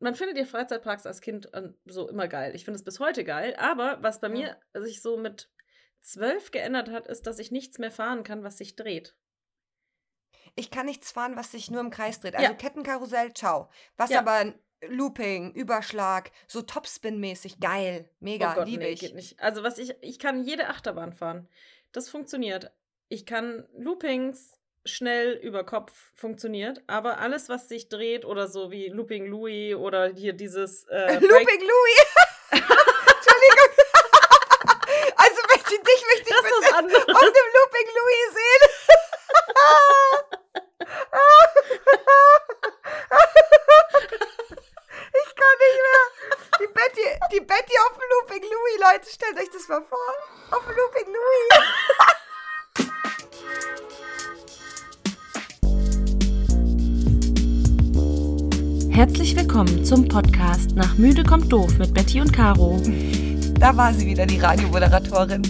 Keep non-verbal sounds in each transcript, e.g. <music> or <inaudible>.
man findet ja Freizeitparks als Kind ähm, so immer geil. Ich finde es bis heute geil. Aber was bei Ja. mir sich so mit zwölf geändert hat, ist, dass ich nichts mehr fahren kann, was sich dreht. Ich kann nichts fahren, was sich nur im Kreis dreht. Also Ja. Kettenkarussell, ciao. Was Ja. aber Looping, Überschlag, so Topspin-mäßig, geil, mega, oh Gott, liebe nee, ich. geht nicht. Also was ich, ich kann jede Achterbahn fahren. Das funktioniert. Ich kann Loopings schnell über Kopf funktioniert, aber alles, was sich dreht oder so wie Looping Louis oder hier dieses äh, <laughs> Looping Louis! <laughs> Entschuldigung. <laughs> also Betty, dich möchte ich Das anderes. auf dem Looping Louis sehen. ich kann nicht mehr. Die Betty, die Betty auf dem Looping Louis, Leute, stellt euch das mal vor. Auf dem Looping Louis. Herzlich willkommen zum Podcast Nach Müde kommt doof mit Betty und Caro. <laughs> Da war sie wieder, die Radiomoderatorin.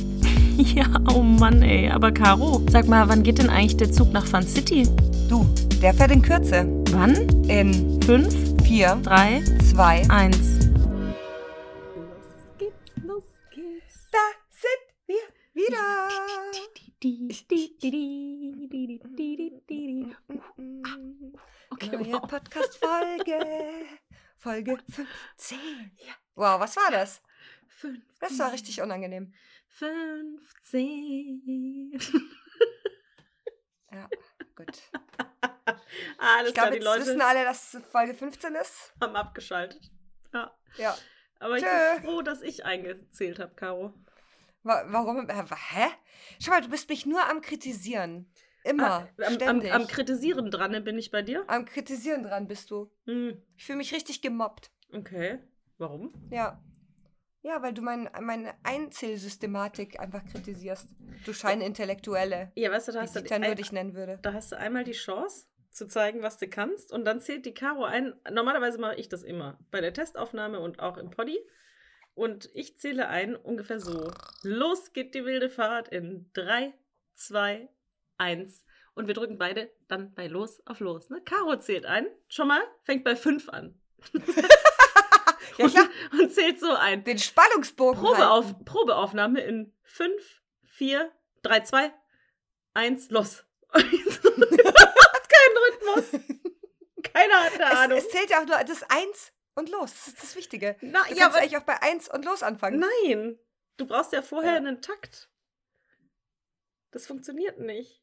<laughs> Ja, oh Mann, ey. Aber Caro, sag mal, wann geht denn eigentlich der Zug nach Fun City? Du, der fährt in Kürze. Wann? In Fünf, 4, drei, 2, eins. Los geht's, los geht's. da sind wir wieder. Okay, Neue wow. Podcast-Folge. <laughs> Folge 15. Wow, was war das? Fünf, Das war richtig unangenehm. 15. <laughs> Ja, gut. <laughs> Alles Ich klar, glaube, jetzt Leute wissen alle, dass Folge 15 ist. haben abgeschaltet. Ja. Ja. Aber ich Tschö. bin froh, dass ich eingezählt habe, Caro. Wa warum? Wa- hä? Schau mal, du bist mich nur am Kritisieren. Immer. Ah, am, am, ständig. am Kritisieren dran bin ich bei dir. Am Kritisieren dran bist du. Hm. Ich fühle mich richtig gemobbt. Okay. Warum? Ja. Ja, weil du mein, meine Einzelsystematik einfach kritisierst. Du Scheinintellektuelle. Ja, weißt du, da hast du, nur ein, dich nennen würde. da hast du einmal die Chance zu zeigen, was du kannst und dann zählt die Caro ein. Normalerweise mache ich das immer bei der Testaufnahme und auch im Poddy. Und ich zähle ein ungefähr so. Los geht die wilde Fahrt in 3, 2, 1. Und wir drücken beide dann bei Los auf Los. Ne? Caro zählt ein. Schon mal, fängt bei 5 an. <laughs> Ja. Und, <laughs> und zählt so ein. Den Spannungsbogen. Probeauf, Probeaufnahme in 5, 4, 3, 2, 1, los. <laughs> Kein Rhythmus. Keiner hat eine Es, Ahnung. es zählt ja auch nur das Eins und los. Das ist das Wichtige. Na, Du ja, kannst aber eigentlich auch bei Eins und los anfangen. nein. Du brauchst ja vorher Ja. einen Takt. Das funktioniert nicht.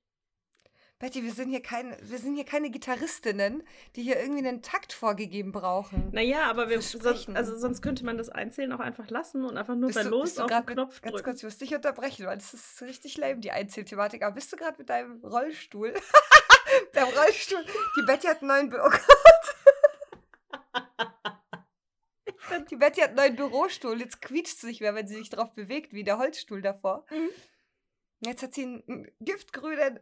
Betty, wir sind hier kein, wir sind hier keine Gitarristinnen, die hier irgendwie einen Takt vorgegeben brauchen. Naja, aber wir, sonst, Sprechen. also sonst könnte man das Einzählen auch einfach lassen und einfach nur bei du- Los auf den Knopf Ganz drücken. kurz, ich muss dich unterbrechen, weil das ist richtig lame, die Einzelthematik. Aber bist du gerade mit deinem Rollstuhl? <laughs> deinem Rollstuhl. Die Betty hat einen neuen Bü oh Gott. <laughs> Die Betty hat einen neuen Bürostuhl. Jetzt quietscht sie nicht mehr, wenn sie sich drauf bewegt, wie der Holzstuhl davor. Mhm. Jetzt hat sie einen giftgrünen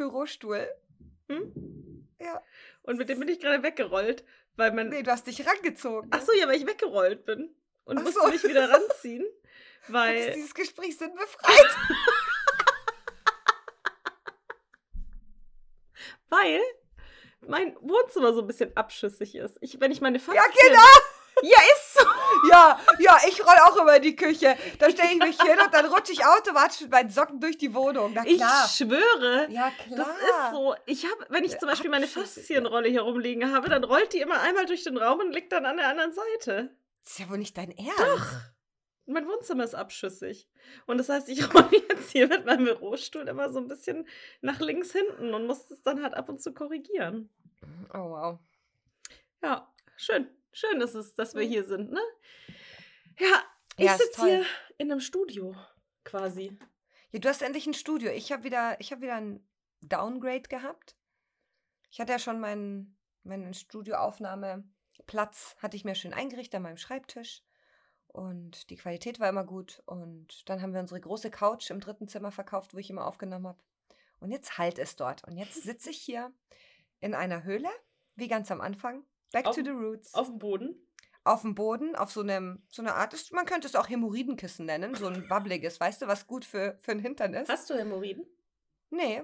Bürostuhl. Hm? Ja. Und mit dem bin ich gerade weggerollt, weil man. Nee, du hast dich rangezogen. Ach so, ja, weil ich weggerollt bin. Und Ach musste so. mich wieder ranziehen. <laughs> Weil. dieses Gespräch sind befreit. <laughs> Weil mein Wohnzimmer so ein bisschen abschüssig ist. Ich, wenn ich meine Faszien... Ja, genau. Ja, ist. Ja, ja, ich roll auch immer in die Küche. Da stelle ich mich hin und dann rutsche ich automatisch mit meinen Socken durch die Wohnung. Na Ich klar. schwöre. ja, klar. Das ist so. Ich habe, wenn ich Ja, zum Beispiel meine Faszienrolle hier rumliegen habe, dann rollt die immer einmal durch den Raum und liegt dann an der anderen Seite. Das ist ja wohl nicht dein Ernst. Und mein Wohnzimmer ist abschüssig. Und das heißt, ich <laughs> rolle jetzt hier mit meinem Bürostuhl immer so ein bisschen nach links hinten und muss es dann halt ab und zu korrigieren. Oh, wow. Ja, schön. Schön ist es, dass wir hier sind, ne? Ja, ich Ja, sitze hier in einem Studio quasi. Ja, du hast endlich ein Studio. Ich habe wieder, ich hab wieder ein Downgrade gehabt. Ich hatte ja schon meinen, meinen Studioaufnahmeplatz, hatte ich mir schön eingerichtet an meinem Schreibtisch. Und die Qualität war immer gut. Und dann haben wir unsere große Couch im dritten Zimmer verkauft, wo ich immer aufgenommen habe. Und jetzt halt es dort. Und jetzt <laughs> sitze ich hier in einer Höhle, wie ganz am Anfang. Back Auf- to the roots. Auf dem Boden. auf dem Boden, auf so einem, so einer Art, man könnte es auch Hämorrhoidenkissen nennen, so ein <laughs> wabbliges, weißt du, was gut für, für den Hintern ist? Hast du Hämorrhoiden? Nee.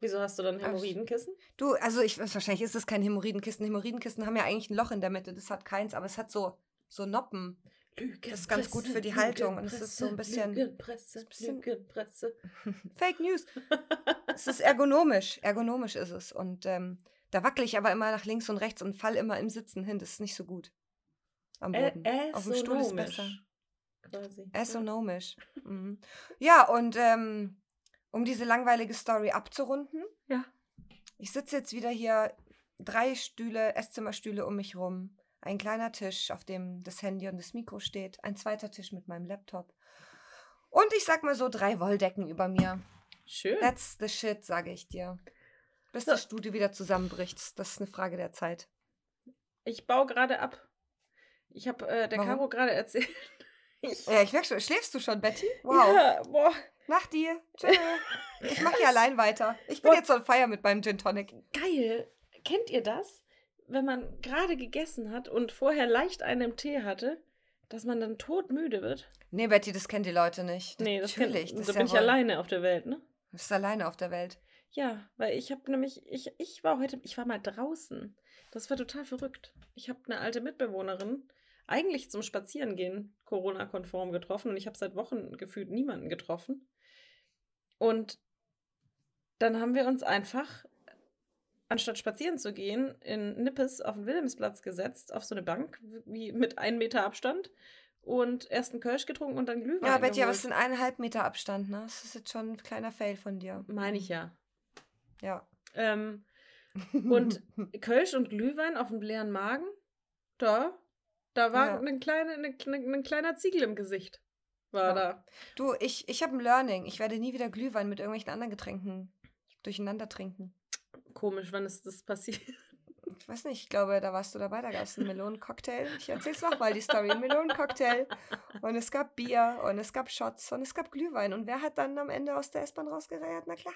Wieso hast du dann Hämorrhoidenkissen? Du, also ich weiß, wahrscheinlich ist es kein Hämorrhoidenkissen. Hämorrhoidenkissen haben ja eigentlich ein Loch in der Mitte. Das hat keins, aber es hat so, so Noppen. Das ist ganz gut für die Haltung und es ist so ein bisschen- Lügenpresse, ein bisschen- Lügenpresse. <laughs> Fake News. <laughs> es ist ergonomisch. Ergonomisch ist es. Und ähm, da wackel ich aber immer nach links und rechts und fall immer im Sitzen hin. Das ist nicht so gut. Am Boden. Ä- Auf dem Stuhl ist besser. Quasi. Astronomisch. Mhm. Ja, und ähm, um diese langweilige Story abzurunden, Ja. ich sitze jetzt wieder hier, drei Stühle, Esszimmerstühle um mich rum, ein kleiner Tisch, auf dem das Handy und das Mikro steht, ein zweiter Tisch mit meinem Laptop. Und ich sag mal so, drei Wolldecken über mir. Schön. That's the shit, sage ich dir. Bis So. das Studio wieder zusammenbricht. Das ist eine Frage der Zeit. Ich baue gerade ab. Ich habe äh, der Warum? Caro gerade erzählt. <laughs> Ich, Ja, ich merke schon. Schläfst du schon, Betty? Wow. Ja, boah, Nach dir. Tschö. Ich mache hier <laughs> allein weiter. Ich bin Boah. jetzt on fire mit meinem Gin Tonic. geil. Kennt ihr das? Wenn man gerade gegessen hat und vorher leicht einen im Tee hatte, dass man dann todmüde wird? Nee, Betty, das kennen die Leute nicht. Nee, das Natürlich. Da das bin ist ja ich wohl- alleine auf der Welt, ne? Du bist alleine auf der Welt. Ja, weil ich habe nämlich, ich, ich war heute, ich war mal draußen. Das war total verrückt. Ich habe eine alte Mitbewohnerin eigentlich zum Spazierengehen Corona-konform getroffen und ich habe seit Wochen gefühlt niemanden getroffen. Und dann haben wir uns einfach, anstatt spazieren zu gehen, in Nippes auf den Wilhelmsplatz gesetzt, auf so eine Bank, wie mit einem Meter Abstand und erst einen Kölsch getrunken und dann Glühwein Ja, Betty, aber es sind eineinhalb Meter Abstand, ne? Das ist jetzt schon ein kleiner Fail von dir. Meine ich ja. Ja. Ähm, Und <laughs> Kölsch und Glühwein auf dem leeren Magen, da, da war Ja. eine kleine, eine, eine, ein kleiner Ziegel im Gesicht. War Ja. da. Du, ich, ich habe ein Learning. Ich werde nie wieder Glühwein mit irgendwelchen anderen Getränken durcheinander trinken. Komisch, wann ist das passiert? Ich weiß nicht, ich glaube, da warst du dabei, da gab es einen Melonencocktail. Ich erzähl's nochmal, die Story. Ein Melonencocktail. Und es gab Bier und es gab Shots und es gab Glühwein. Und wer hat dann am Ende aus der S-Bahn rausgereiert? Na klar.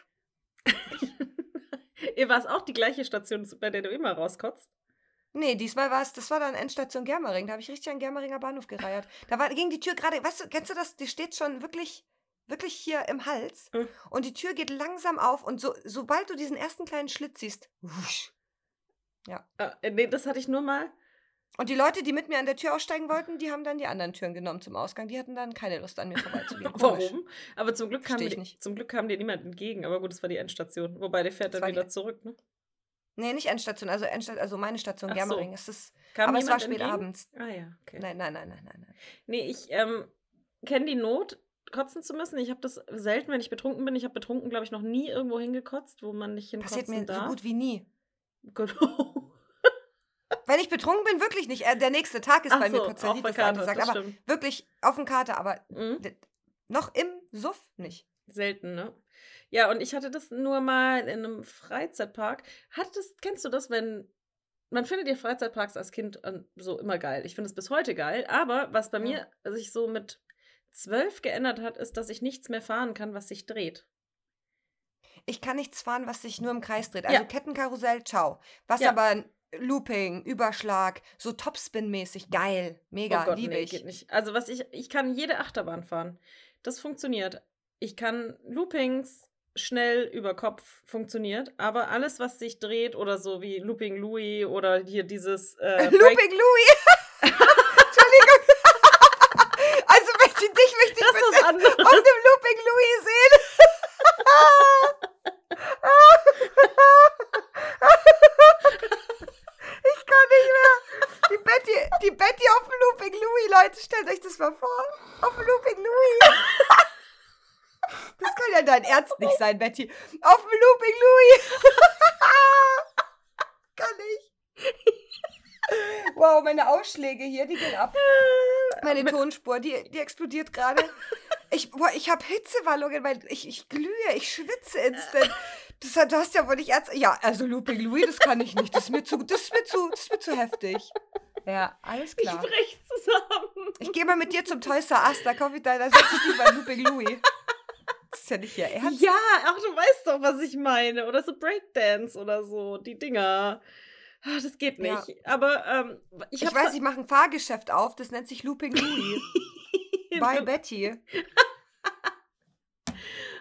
<laughs> Ihr war es auch die gleiche Station, bei der du immer rauskotzt? Nee, diesmal war es, das war dann Endstation Germering. Da habe ich richtig an Germeringer Bahnhof gereiert. Da war, ging die Tür gerade, weißt du, kennst du das? Die steht schon wirklich, wirklich hier im Hals. Mhm. Und die Tür geht langsam auf und so, sobald du diesen ersten kleinen Schlitz siehst, wusch. Äh, nee, das hatte ich nur mal. Und die Leute, die mit mir an der Tür aussteigen wollten, die haben dann die anderen Türen genommen zum Ausgang. Die hatten dann keine Lust an mir vorbeizugehen. <laughs> Warum? Aber zum Glück, kam dir, nicht. zum Glück kam dir niemand entgegen. Aber gut, das war die Endstation. Wobei der fährt Das dann die- wieder zurück, ne? Nee, nicht Endstation, also Endstation, also meine Station Ach so. Germering. Es ist, Kam aber es war spät entgegen? abends. Ah ja, okay. Nein, nein, nein, nein, nein, nein. Nee, ich ähm, kenne die Not, kotzen zu müssen. Ich habe das selten, wenn ich betrunken bin. Ich habe betrunken, glaube ich, noch nie irgendwo hingekotzt, wo man nicht hinkotzen Passiert mir darf. so gut wie nie. <laughs> Genau. Wenn ich betrunken bin, wirklich nicht. Äh, der nächste Tag ist Ach bei mir so, der Karte, angesagt. Aber stimmt. wirklich auf dem Kater, aber Mhm. noch im Suff nicht. Selten, ne? Ja, und ich hatte das nur mal in einem Freizeitpark. Hattest, kennst du das, wenn man findet ja Freizeitparks als Kind äh, so immer geil. Ich finde es bis heute geil. Aber was bei Ja. mir sich so mit zwölf geändert hat, ist, dass ich nichts mehr fahren kann, was sich dreht. Ich kann nichts fahren, was sich nur im Kreis dreht. Also Ja. Kettenkarussell, ciao. Was Ja. aber Looping, Überschlag, so Topspin-mäßig, geil, mega, oh Gott, liebe nee, ich. geht nicht. Also was ich, ich kann jede Achterbahn fahren. Das funktioniert. Ich kann Loopings schnell über Kopf funktioniert, aber alles, was sich dreht oder so wie Looping Louis oder hier dieses äh, <laughs> Looping Louis. <laughs> Entschuldigung. <laughs> also Betty, dich möchte ich das anderes. auf dem Looping Louis sehen. ich kann nicht mehr. Die Betty, die Betty auf dem Looping Louis, Leute, stellt euch das mal vor. Auf dem Looping Louis. Das kann ja dein Ernst nicht sein, Betty. Auf dem Looping Louis. <laughs> kann ich. Wow, meine Ausschläge hier, die gehen ab. <laughs> Meine Tonspur, die, die explodiert gerade. Ich, boah, ich habe Hitzewallungen, weil ich, ich glühe, ich schwitze instant. Das, du hast ja wohl nicht ernst. Ja, also Looping Louis, das kann ich nicht. Das ist mir zu, das ist mir zu, das ist mir zu heftig. Ja, alles Ich klar. brech zusammen. Ich gehe mal mit dir zum Toys R Us, da kaufe ich da, da setze ich dich bei Looping Louis. Das ist ja nicht hier ernst. Ja, ach, du weißt doch, was ich meine. Oder so Breakdance oder so, die Dinger. Ah, Das geht Ja. nicht. Aber ähm, ich, Ich, weiß, ich mache ein Fahrgeschäft auf, das nennt sich Looping <laughs> Louis. Bei Betty. <laughs>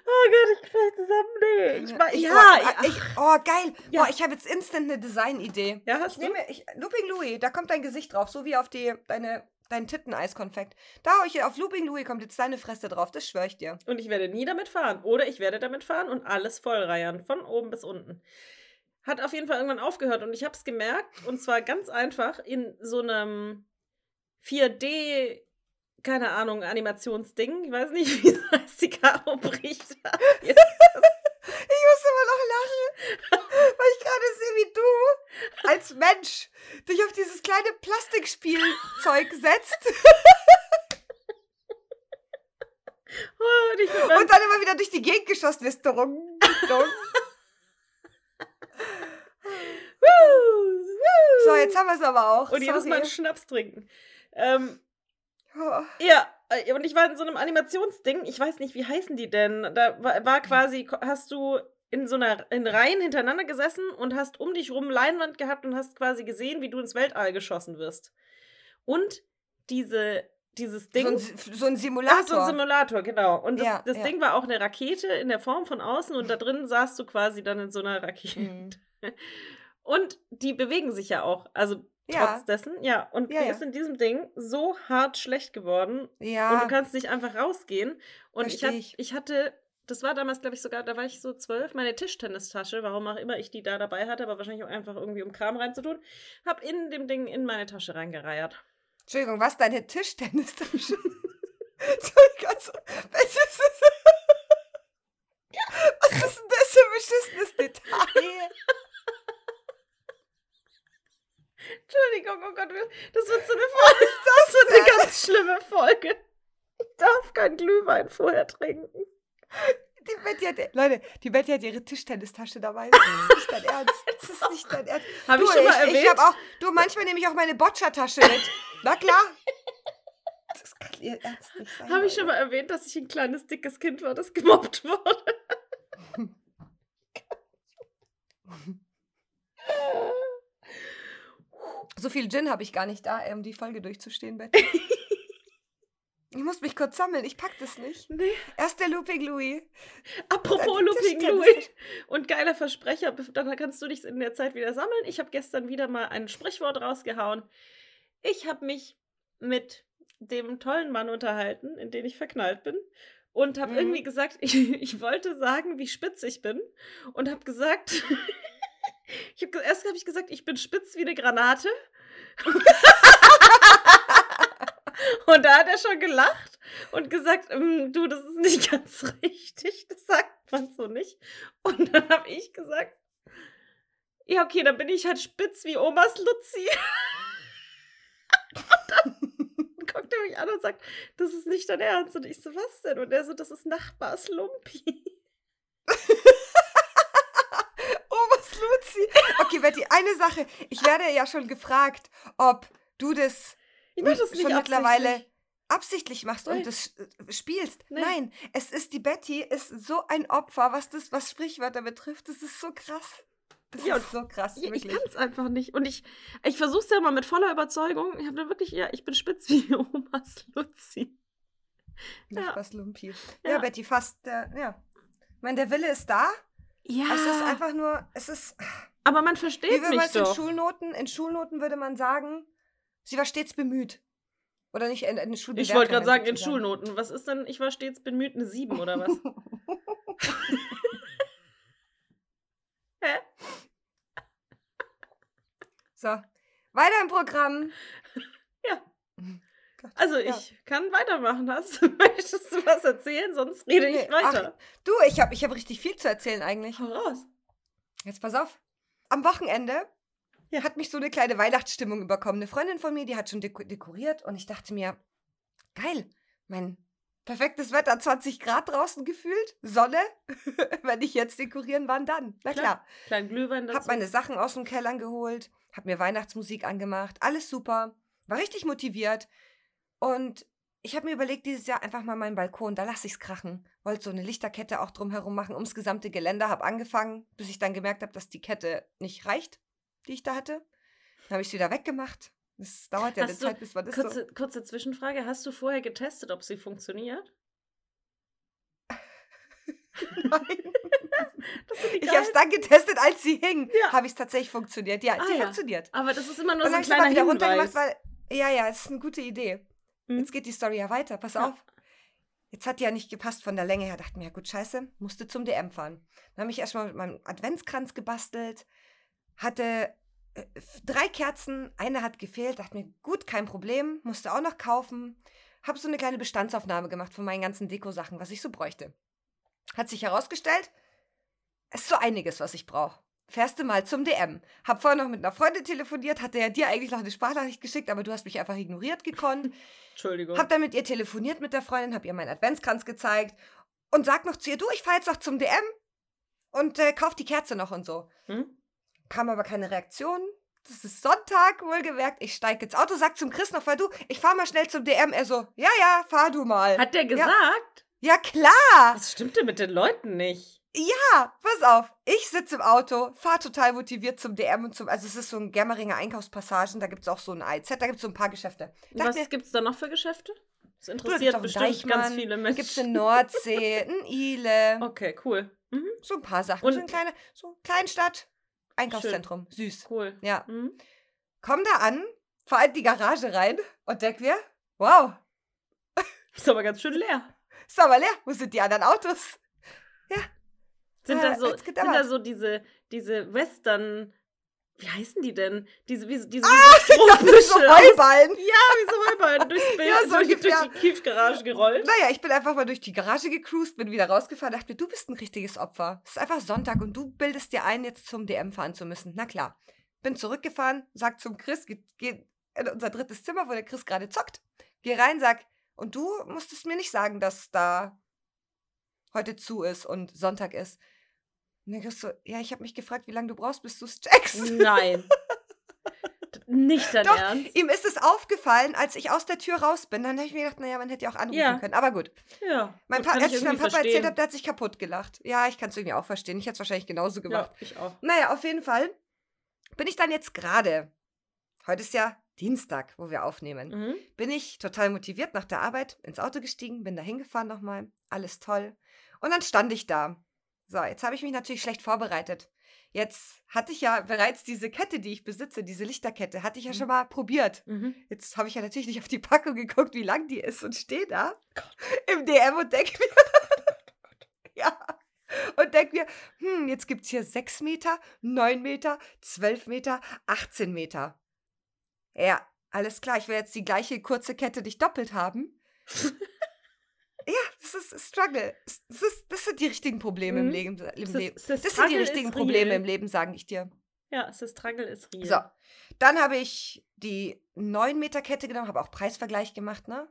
Oh Gott, ich krieg zusammen. Nee. Ich, Ich- ja, oh, ja. ich, oh, geil. Ja. Oh, ich habe jetzt instant eine Designidee. ja, hast Ich du? nehme, ich, Looping Louis, da kommt dein Gesicht drauf, so wie auf die, deine, dein Titteneiskonfekt. Da ich auf Looping Louis kommt jetzt deine Fresse drauf, das schwöre ich dir. Und ich werde nie damit fahren. Oder ich werde damit fahren und alles vollreiern. Von oben bis unten. Hat auf jeden Fall irgendwann aufgehört und ich habe es gemerkt. Und zwar ganz einfach in so einem 4D, keine Ahnung, Animationsding. Ich weiß nicht, <laughs> wie das heißt. Die Karo bricht. Ich muss immer noch lachen, weil ich gerade sehe, wie du als Mensch dich auf dieses kleine Plastikspielzeug setzt Und meinem und dann immer wieder durch die Gegend geschossen wirst. So, jetzt haben wir es aber auch. und jedes Mal einen Sorry. Schnaps trinken. Ähm, Oh. Ja, äh, und ich war in so einem Animationsding, ich weiß nicht, wie heißen die denn? Da war, quasi, hast du in so einer in Reihen hintereinander gesessen und hast um dich rum Leinwand gehabt und hast quasi gesehen, wie du ins Weltall geschossen wirst. Und diese, dieses Ding. So ein, so ein Ah, Simulator. so ein Simulator, genau. Und das, Ja, das ja. Ding war auch eine Rakete in der Form von außen und da drin saßt du quasi dann in so einer Rakete. Mhm. <laughs> Und die bewegen sich ja auch. Also Ja. trotz dessen, ja. Und Ja, die ja. ist in diesem Ding so hart schlecht geworden, Ja. und du kannst nicht einfach rausgehen. Und ich, hat, ich. hatte, das war damals, glaube ich, sogar, da war ich so zwölf, meine Tischtennistasche, warum auch immer ich die da dabei hatte, aber wahrscheinlich auch einfach irgendwie um Kram reinzutun, hab in dem Ding in meine Tasche reingereiert. Entschuldigung, was? Deine Tischtennistasche? <laughs> Entschuldigung, was ist das? <laughs> Was ist denn das für ein beschissenes Detail? <laughs> Entschuldigung, oh Gott, das wird so eine Folge. <laughs> Das, wird eine ganz schlimme Folge. Ich darf kein Glühwein vorher trinken. Die Betty hat, Leute, die Betty hat ihre Tischtennistasche dabei. Das ist nicht dein Ernst. <laughs> Das ist nicht dein Ernst. Habe du, ich schon mal ich, erwähnt? ich hab auch, du, manchmal nehme ich auch meine Boccia-Tasche mit. Na klar. <laughs> Das kann ihr Ernst nicht sein. Habe ich schon mal erwähnt, dass ich ein kleines, dickes Kind war, das gemobbt wurde? So viel Gin habe ich gar nicht da, um die Folge durchzustehen, Betty. <laughs> Ich muss mich kurz sammeln, ich pack das nicht. Nee. Erst der Looping Louis. Apropos Looping Louis und geiler Versprecher, dann kannst du dich in der Zeit wieder sammeln. Ich habe gestern wieder mal ein Sprichwort rausgehauen. Ich habe mich mit dem tollen Mann unterhalten, in den ich verknallt bin. Und habe Mhm. irgendwie gesagt, <laughs> ich, ich wollte sagen, wie spitz ich bin. Und habe gesagt, <laughs> ich hab, erst habe ich gesagt, ich bin spitz wie eine Granate. <laughs> Und da hat er schon gelacht und gesagt, "Ähm, du, das ist nicht <laughs> ganz richtig, das sagt man so nicht. Und dann habe ich gesagt, ja, okay, dann bin ich halt spitz wie Omas Luzi. <laughs> und dann guckt er mich an und sagt, das ist nicht dein Ernst. Und ich so, was denn? Und er so, das ist Nachbars Lumpi. Was Luzi. Okay, Betty, eine Sache. Ich werde ja schon gefragt, ob du das Ich mach das schon mittlerweile absichtlich. machst Nein. und das äh, spielst. Nee. Nein, es ist die Betty, ist so ein Opfer, was das, was Sprichwörter betrifft. Das ist so krass. Das Ja, ist so krass. Ja, ich kann es einfach nicht. Und ich, ich versuche es ja mal mit voller Überzeugung. Ich habe wirklich, ja, ich bin spitz wie <laughs> Omas Luzi. Ja. Nachbars Lumpi. Ja. Ja. Betty, fast, äh, ja. Ich meine, der Wille ist da. Ja. Es ist einfach nur, es ist, aber man wie versteht würde man mich es in doch. Schulnoten, in Schulnoten würde man sagen, sie war stets bemüht. Oder nicht in, in Ich wollte gerade sagen, in. Schulnoten. Was ist denn, ich war stets bemüht, eine 7 oder was? <laughs> Hä? So, weiter im Programm. Ja. <laughs> Gott, Also ja. ich kann weitermachen. Hast du, <laughs> möchtest du was erzählen? Sonst rede ich Nee, weiter. Du, ich habe ich hab richtig viel zu erzählen eigentlich. Hau raus. Jetzt pass auf. Am Wochenende Ja. hat mich so eine kleine Weihnachtsstimmung überkommen. Eine Freundin von mir, die hat schon deko dekoriert und ich dachte mir, geil, mein perfektes Wetter, 20 Grad draußen gefühlt, Sonne. <laughs> Wenn ich jetzt dekorieren, wann dann? Na Klar. klar. Kleinen Glühwein dazu. Hab meine Sachen aus dem Kellern geholt, hab mir Weihnachtsmusik angemacht, alles super, war richtig motiviert und ich habe mir überlegt, dieses Jahr einfach mal meinen Balkon, da lasse ich's krachen. Wollte so eine Lichterkette auch drumherum machen, ums gesamte Geländer, hab angefangen, bis ich dann gemerkt habe, dass die Kette nicht reicht, die ich da hatte. Dann habe ich wieder weggemacht. Das dauert ja eine Hast du- Zeit, bis man das so... kurze, kurze Zwischenfrage. Hast du vorher getestet, ob sie funktioniert? <laughs> Nein. <laughs> Ich habe es dann getestet, als sie hing. Ja. Habe ich es tatsächlich funktioniert. Ja, Ah, die ja. funktioniert. Aber das ist immer nur Dann so habe ein ich es aber kleiner wieder Hinweis. runtergemacht, weil. Ja, ja, es ist eine gute Idee. Mhm. Jetzt geht die Story ja weiter. Pass Ja. auf. Jetzt hat die ja nicht gepasst von der Länge her. Dachte mir, ja gut, scheiße, musste zum DM fahren. Dann habe ich erstmal mit meinem Adventskranz gebastelt, hatte äh, drei Kerzen, eine hat gefehlt, dachte mir, gut, kein Problem, musste auch noch kaufen. Habe so eine kleine Bestandsaufnahme gemacht von meinen ganzen Deko-Sachen, was ich so bräuchte. Hat sich herausgestellt, es ist so einiges, was ich brauche. Fährst du mal zum DM. Hab vorher noch mit einer Freundin telefoniert, hatte ja dir eigentlich noch eine Sprachnachricht geschickt, aber du hast mich einfach ignoriert gekonnt. <laughs> Entschuldigung. Hab dann mit ihr telefoniert mit der Freundin, hab ihr meinen Adventskranz gezeigt und sag noch zu ihr, du, ich fahr jetzt noch zum DM und äh, kauf die Kerze noch und so. Hm? Kam aber keine Reaktion. Das ist Sonntag, wohlgemerkt. Ich steig ins Auto, sag zum Chris noch, fahr du, ich fahr mal schnell zum DM. Er so, ja, ja, fahr du mal. Hat der gesagt? ja, klar. Was stimmte mit den Leuten nicht? Ja, pass auf. Ich sitze im Auto, fahr total motiviert zum DM und zum, also es ist so ein Germeringer Einkaufspassagen, da gibt's auch so ein AIZ, da gibt's so ein paar Geschäfte. Dachte Was mir, gibt's da noch für Geschäfte? Das interessiert bestimmt ganz Deichmann, viele Menschen. Gibt's eine Nordsee, ein <laughs> Ile, Okay, cool. Mhm. so ein paar Sachen. Und- so eine kleine, so Kleinstadt, Einkaufszentrum, süß. Cool. Ja. Mhm. Komm da an, fahr in die Garage rein und denk mir, wow, Ist aber ganz schön leer. ist aber leer, wo sind die anderen Autos? Sind Ah, da so, sind da so diese, diese Western, wie heißen die denn? Diese, wie, diese Ah, <laughs> wie so aus- Heuballen. Ja, wie so Heuballen durchs <laughs> Bild, Ja, so durch, ungefähr. durch die Kiefgarage gerollt. Naja, ich bin einfach mal durch die Garage gecruised, bin wieder rausgefahren, dachte mir, du bist ein richtiges Opfer. Es ist einfach Sonntag und du bildest dir ein, jetzt zum DM fahren zu müssen. Na klar. Bin zurückgefahren, sag zum Chris, geh, geh in unser drittes Zimmer, wo der Chris gerade zockt. Geh rein, sag, und du musstest mir nicht sagen, dass da heute zu ist und Sonntag ist. Und der Chris so, ja, ich habe mich gefragt, wie lange du brauchst, bis du es checkst. Nein. Nicht dein <laughs> Doch, Ernst? Ihm ist es aufgefallen, als ich aus der Tür raus bin. Dann habe ich mir gedacht, naja, man hätte ja auch anrufen Ja. können. Aber gut. Ja. Mein gut, pa als ich meinem Papa erzählt verstehen. habe, der hat sich kaputt gelacht. Ja, ich kann es irgendwie auch verstehen. Ich hätte es wahrscheinlich genauso gemacht. Ja, ich auch. Naja, auf jeden Fall bin ich dann jetzt gerade, heute ist ja Dienstag, wo wir aufnehmen, Mhm. bin ich total motiviert nach der Arbeit ins Auto gestiegen, bin da hingefahren nochmal, alles toll. Und dann stand ich da. So, jetzt habe ich mich natürlich schlecht vorbereitet. Jetzt hatte ich ja bereits diese Kette, die ich besitze, diese Lichterkette, hatte ich ja Mhm. schon mal probiert. Mhm. Jetzt habe ich ja natürlich nicht auf die Packung geguckt, wie lang die ist und stehe da im DM und denke mir, <laughs> <laughs> ja, und denke mir, hm, jetzt gibt es hier 6 Meter, 9 Meter, 12 Meter, 18 Meter. Ja, alles klar, ich will jetzt die gleiche kurze Kette nicht doppelt haben. <laughs> ja, das ist Struggle. Das, ist, das sind die richtigen Probleme im Mhm. Leben. Im Das ist- das Das sind die richtigen Probleme real. im Leben, sage ich dir. Ja, das Struggle ist real. So, dann habe ich die 9 Meter Kette genommen, habe auch Preisvergleich gemacht, ne?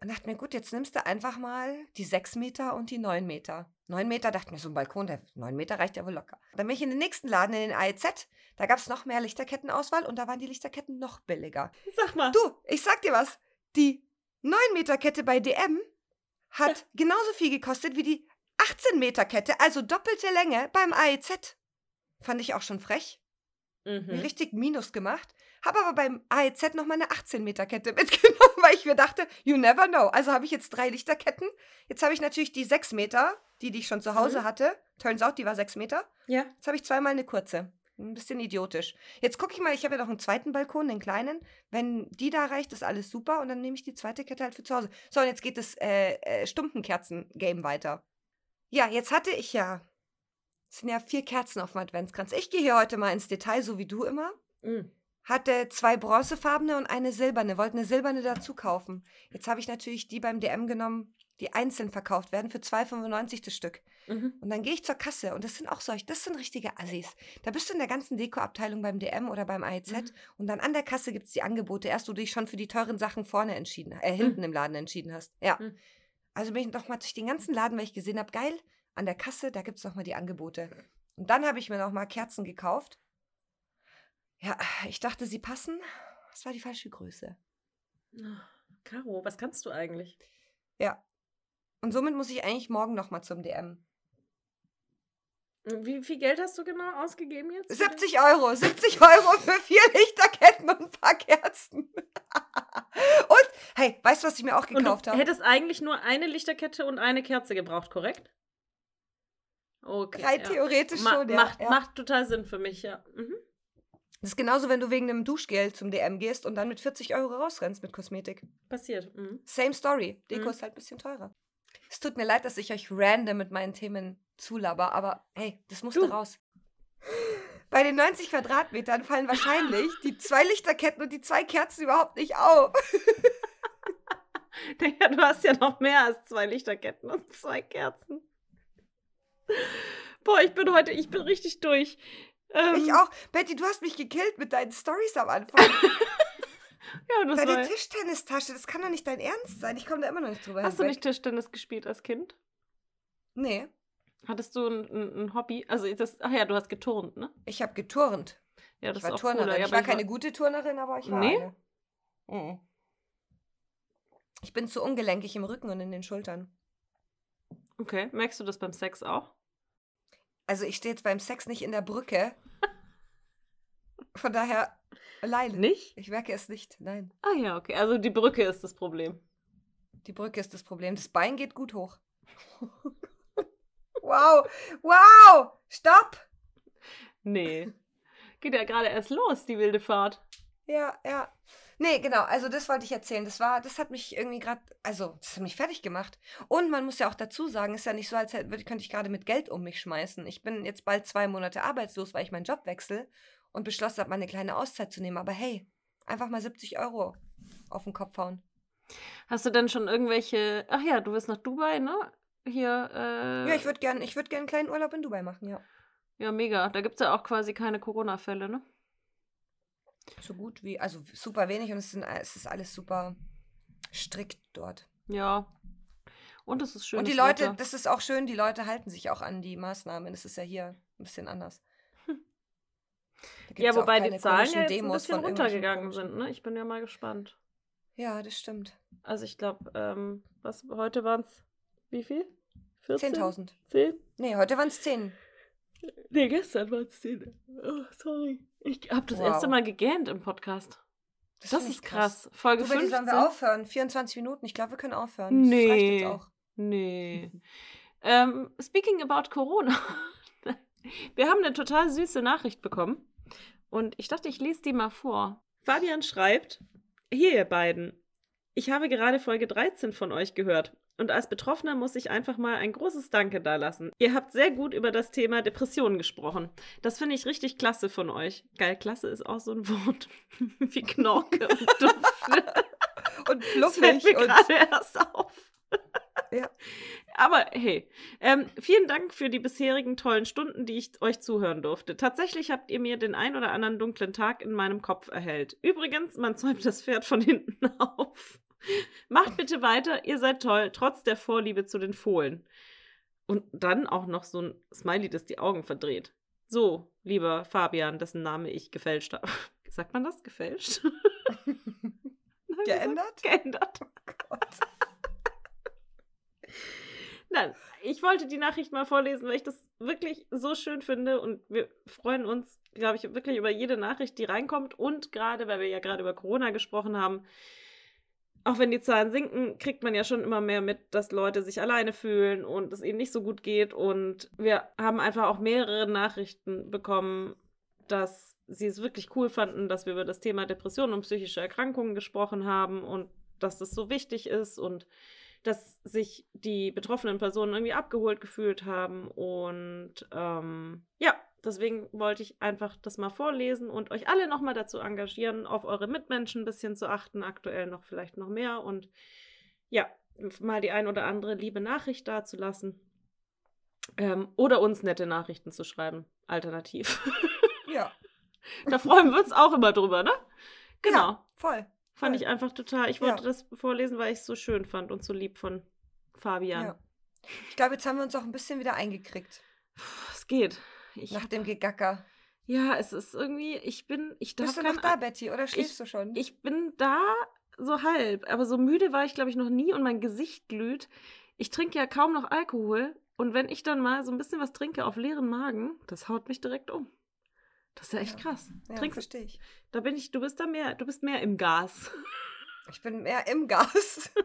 Und dachte mir, gut, jetzt nimmst du einfach mal die 6 Meter und die 9 Meter. 9 Meter, dachte mir, so ein Balkon, der 9 Meter reicht ja wohl locker. Dann bin ich in den nächsten Laden, in den AEZ, da gab es noch mehr Lichterkettenauswahl und da waren die Lichterketten noch billiger. Sag mal. Du, ich sag dir was, die 9 Meter Kette bei DM hat <laughs> genauso viel gekostet wie die 18 Meter Kette, also doppelte Länge beim AEZ. Fand ich auch schon frech Mhm. richtig Minus gemacht. Habe aber beim AEZ nochmal eine 18 Meter Kette <laughs> mitgenommen, weil ich mir dachte, you never know. Also habe ich jetzt drei Lichterketten. Jetzt habe ich natürlich die 6 Meter, die, die ich schon zu Hause Mhm. hatte. Turns out, die war 6 Meter. Ja. Jetzt habe ich zweimal eine kurze. Ein bisschen idiotisch. Jetzt gucke ich mal, ich habe ja noch einen zweiten Balkon, den kleinen. Wenn die da reicht, ist alles super. Und dann nehme ich die zweite Kette halt für zu Hause. So, und jetzt geht das äh, äh, Stumpenkerzen-Game weiter. Ja, jetzt hatte ich ja. Es sind ja vier Kerzen auf dem Adventskranz. Ich gehe hier heute mal ins Detail, so wie du immer Mhm. hatte zwei bronzefarbene und eine silberne, wollte eine silberne dazu kaufen. Jetzt habe ich natürlich die beim DM genommen, die einzeln verkauft werden für 2,95 das Stück. Mhm. Und dann gehe ich zur Kasse und das sind auch solche, das sind richtige Assis. Da bist du in der ganzen Dekoabteilung beim DM oder beim AEZ Mhm. und dann an der Kasse gibt es die Angebote, erst wo du dich schon für die teuren Sachen vorne entschieden, äh, hinten im Laden entschieden hast. Ja. Mhm. Also bin ich noch mal durch den ganzen Laden, weil ich gesehen habe, geil, an der Kasse, da gibt es noch mal die Angebote. Und dann habe ich mir noch mal Kerzen gekauft. Ja, ich dachte, sie passen. Das war die falsche Größe. Ah, Caro, was kannst du eigentlich? Ja. Und somit muss ich eigentlich morgen noch mal zum DM. Wie viel Geld hast du genau ausgegeben jetzt? 70 Euro. 70 Euro für vier Lichterketten und ein paar Kerzen. <laughs> und, Hey, weißt du, was ich mir auch gekauft du habe? hättest eigentlich nur eine Lichterkette und eine Kerze gebraucht, korrekt? Okay. Rein ja. theoretisch Ma schon, ja. macht, ja. macht total Sinn für mich, ja. Mhm. Das ist genauso, wenn du wegen einem Duschgel zum DM gehst und dann mit 40 Euro rausrennst mit Kosmetik. Passiert. Mhm. Same story. Deko Mhm. ist halt ein bisschen teurer. Es tut mir leid, dass ich euch random mit meinen Themen zulaber, aber hey, das musste Du. raus. Bei den 90 Quadratmetern fallen wahrscheinlich die zwei Lichterketten und die zwei Kerzen überhaupt nicht auf. <laughs> Digga, du hast ja noch mehr als zwei Lichterketten und zwei Kerzen. Boah, ich bin heute, ich bin richtig durch. Ähm, Ich auch. Betty, du hast mich gekillt mit deinen Stories am Anfang. <laughs> <laughs> Ja, das Deine war, Tischtennistasche, das kann doch nicht dein Ernst sein. Ich komme da immer noch nicht drüber Hast du hinweg. nicht Tischtennis gespielt als Kind? Nee, Hattest du ein, ein, ein Hobby? Also das, ach ja, du hast geturnt, ne? ich habe geturnt. Ja, das ich war ist auch Turnerin. cooler. Ja, ich war keine gute Turnerin, aber ich war Nee? eine. Mhm. Ich bin zu ungelenkig im Rücken und in den Schultern. Okay, merkst du das beim Sex auch? Also ich stehe jetzt beim Sex nicht in der Brücke. <laughs> Von daher, Leile. Nicht? Ich merke es nicht. Nein. Ah ja, okay. Also die Brücke ist das Problem. Die Brücke ist das Problem. Das Bein geht gut hoch. <laughs> wow. Wow. Stopp. Nee. Geht ja gerade erst los, die wilde Fahrt. Ja, ja. Nee, genau, also das wollte ich erzählen. Das war, das hat mich irgendwie gerade, also das hat mich fertig gemacht. Und man muss ja auch dazu sagen, ist ja nicht so, als hätte, könnte ich gerade mit Geld um mich schmeißen. Ich bin jetzt bald zwei Monate arbeitslos, weil ich meinen Job wechsle und beschlossen habe, mal eine kleine Auszeit zu nehmen. Aber hey, einfach mal 70 Euro auf den Kopf hauen. Hast du denn schon irgendwelche. Ach ja, du willst nach Dubai, ne? Hier, äh. Ja, ich würde gerne würd gern einen kleinen Urlaub in Dubai machen, ja. Ja, mega. Da gibt es ja auch quasi keine Corona-Fälle, ne? So gut wie, also super wenig und es, sind, es ist alles super strikt dort. Ja. Und es ist schön. und die Leute, das ist auch schön, die Leute halten sich auch an die Maßnahmen. Das ist ja hier ein bisschen anders. Ja, wobei die Zahlen ja jetzt ein bisschen runtergegangen sind, ne? Ich bin ja mal gespannt. Ja, das stimmt. Also ich glaube, ähm, was heute waren es? Wie viel? 14? 10.000. 10? Nee, heute waren es 10. Nee, gestern waren es 10. Oh, sorry. Ich habe das Wow. erste Mal gegähnt im Podcast. Das, find ist ich krass. Folge Du, Betty, 15. sollen wir aufhören? 24 Minuten. Ich glaube, wir können aufhören. Das reicht Nee. jetzt auch. Nee. ähm, speaking about Corona. <laughs> Wir haben eine total süße Nachricht bekommen. Und ich dachte, ich lese die mal vor. Fabian schreibt: Hier, ihr beiden. Ich habe gerade Folge 13 von euch gehört. Und als Betroffener muss ich einfach mal ein großes Danke dalassen. Ihr habt sehr gut über das Thema Depressionen gesprochen. Das finde ich richtig klasse von euch. Geil, klasse ist auch so ein Wort <laughs> wie Knorke und Duft. <laughs> Und Das fällt fluffig. mir Und gerade erst auf. Ja. Aber hey, ähm, vielen Dank für die bisherigen tollen Stunden, die ich euch zuhören durfte. Tatsächlich habt ihr mir den ein oder anderen dunklen Tag in meinem Kopf erhellt. Übrigens, man zäumt das Pferd von <laughs> hinten auf. Macht bitte weiter, ihr seid toll, trotz der Vorliebe zu den Fohlen. Und dann auch noch so ein Smiley, das die Augen verdreht. So, lieber Fabian, dessen Name ich gefälscht habe. <laughs> Sagt man das? Gefälscht? <laughs> geändert? Geändert. Gott. Nein, ich wollte die Nachricht mal vorlesen, weil ich das wirklich so schön finde und wir freuen uns, glaube ich, wirklich über jede Nachricht, die reinkommt und gerade, weil wir ja gerade über Corona gesprochen haben, auch wenn die Zahlen sinken, kriegt man ja schon immer mehr mit, dass Leute sich alleine fühlen und es ihnen nicht so gut geht und wir haben einfach auch mehrere Nachrichten bekommen, dass sie es wirklich cool fanden, dass wir über das Thema Depressionen und psychische Erkrankungen gesprochen haben und dass das so wichtig ist und dass sich die betroffenen Personen irgendwie abgeholt gefühlt haben. Und ähm, ja, deswegen wollte ich einfach das mal vorlesen und euch alle nochmal dazu engagieren, auf eure Mitmenschen ein bisschen zu achten, aktuell noch vielleicht noch mehr und ja, mal die ein oder andere liebe Nachricht dazulassen. Ähm, oder uns nette Nachrichten zu schreiben, alternativ. Ja. <laughs> da freuen wir uns auch immer drüber, ne? Genau. Ja, voll. Fand ich einfach total. Ich wollte Ja. das vorlesen, weil ich es so schön fand und so lieb von Fabian. Ja. Ich glaube, jetzt haben wir uns auch ein bisschen wieder eingekriegt. Es geht. Ich Nach dem Gegacker. ja, es ist irgendwie, ich bin, ich darf Bist du noch da, Betty, oder schläfst ich- du schon? Ich bin da so halb, aber so müde war ich, glaube ich, noch nie und mein Gesicht glüht. Ich trinke ja kaum noch Alkohol und wenn ich dann mal so ein bisschen was trinke auf leeren Magen, das haut mich direkt um. Das ist ja echt Ja. krass. ja, Trinkst, verstehe ich. da bin ich, du bist da mehr, du bist mehr im Gas. Ich bin mehr im Gas. <laughs>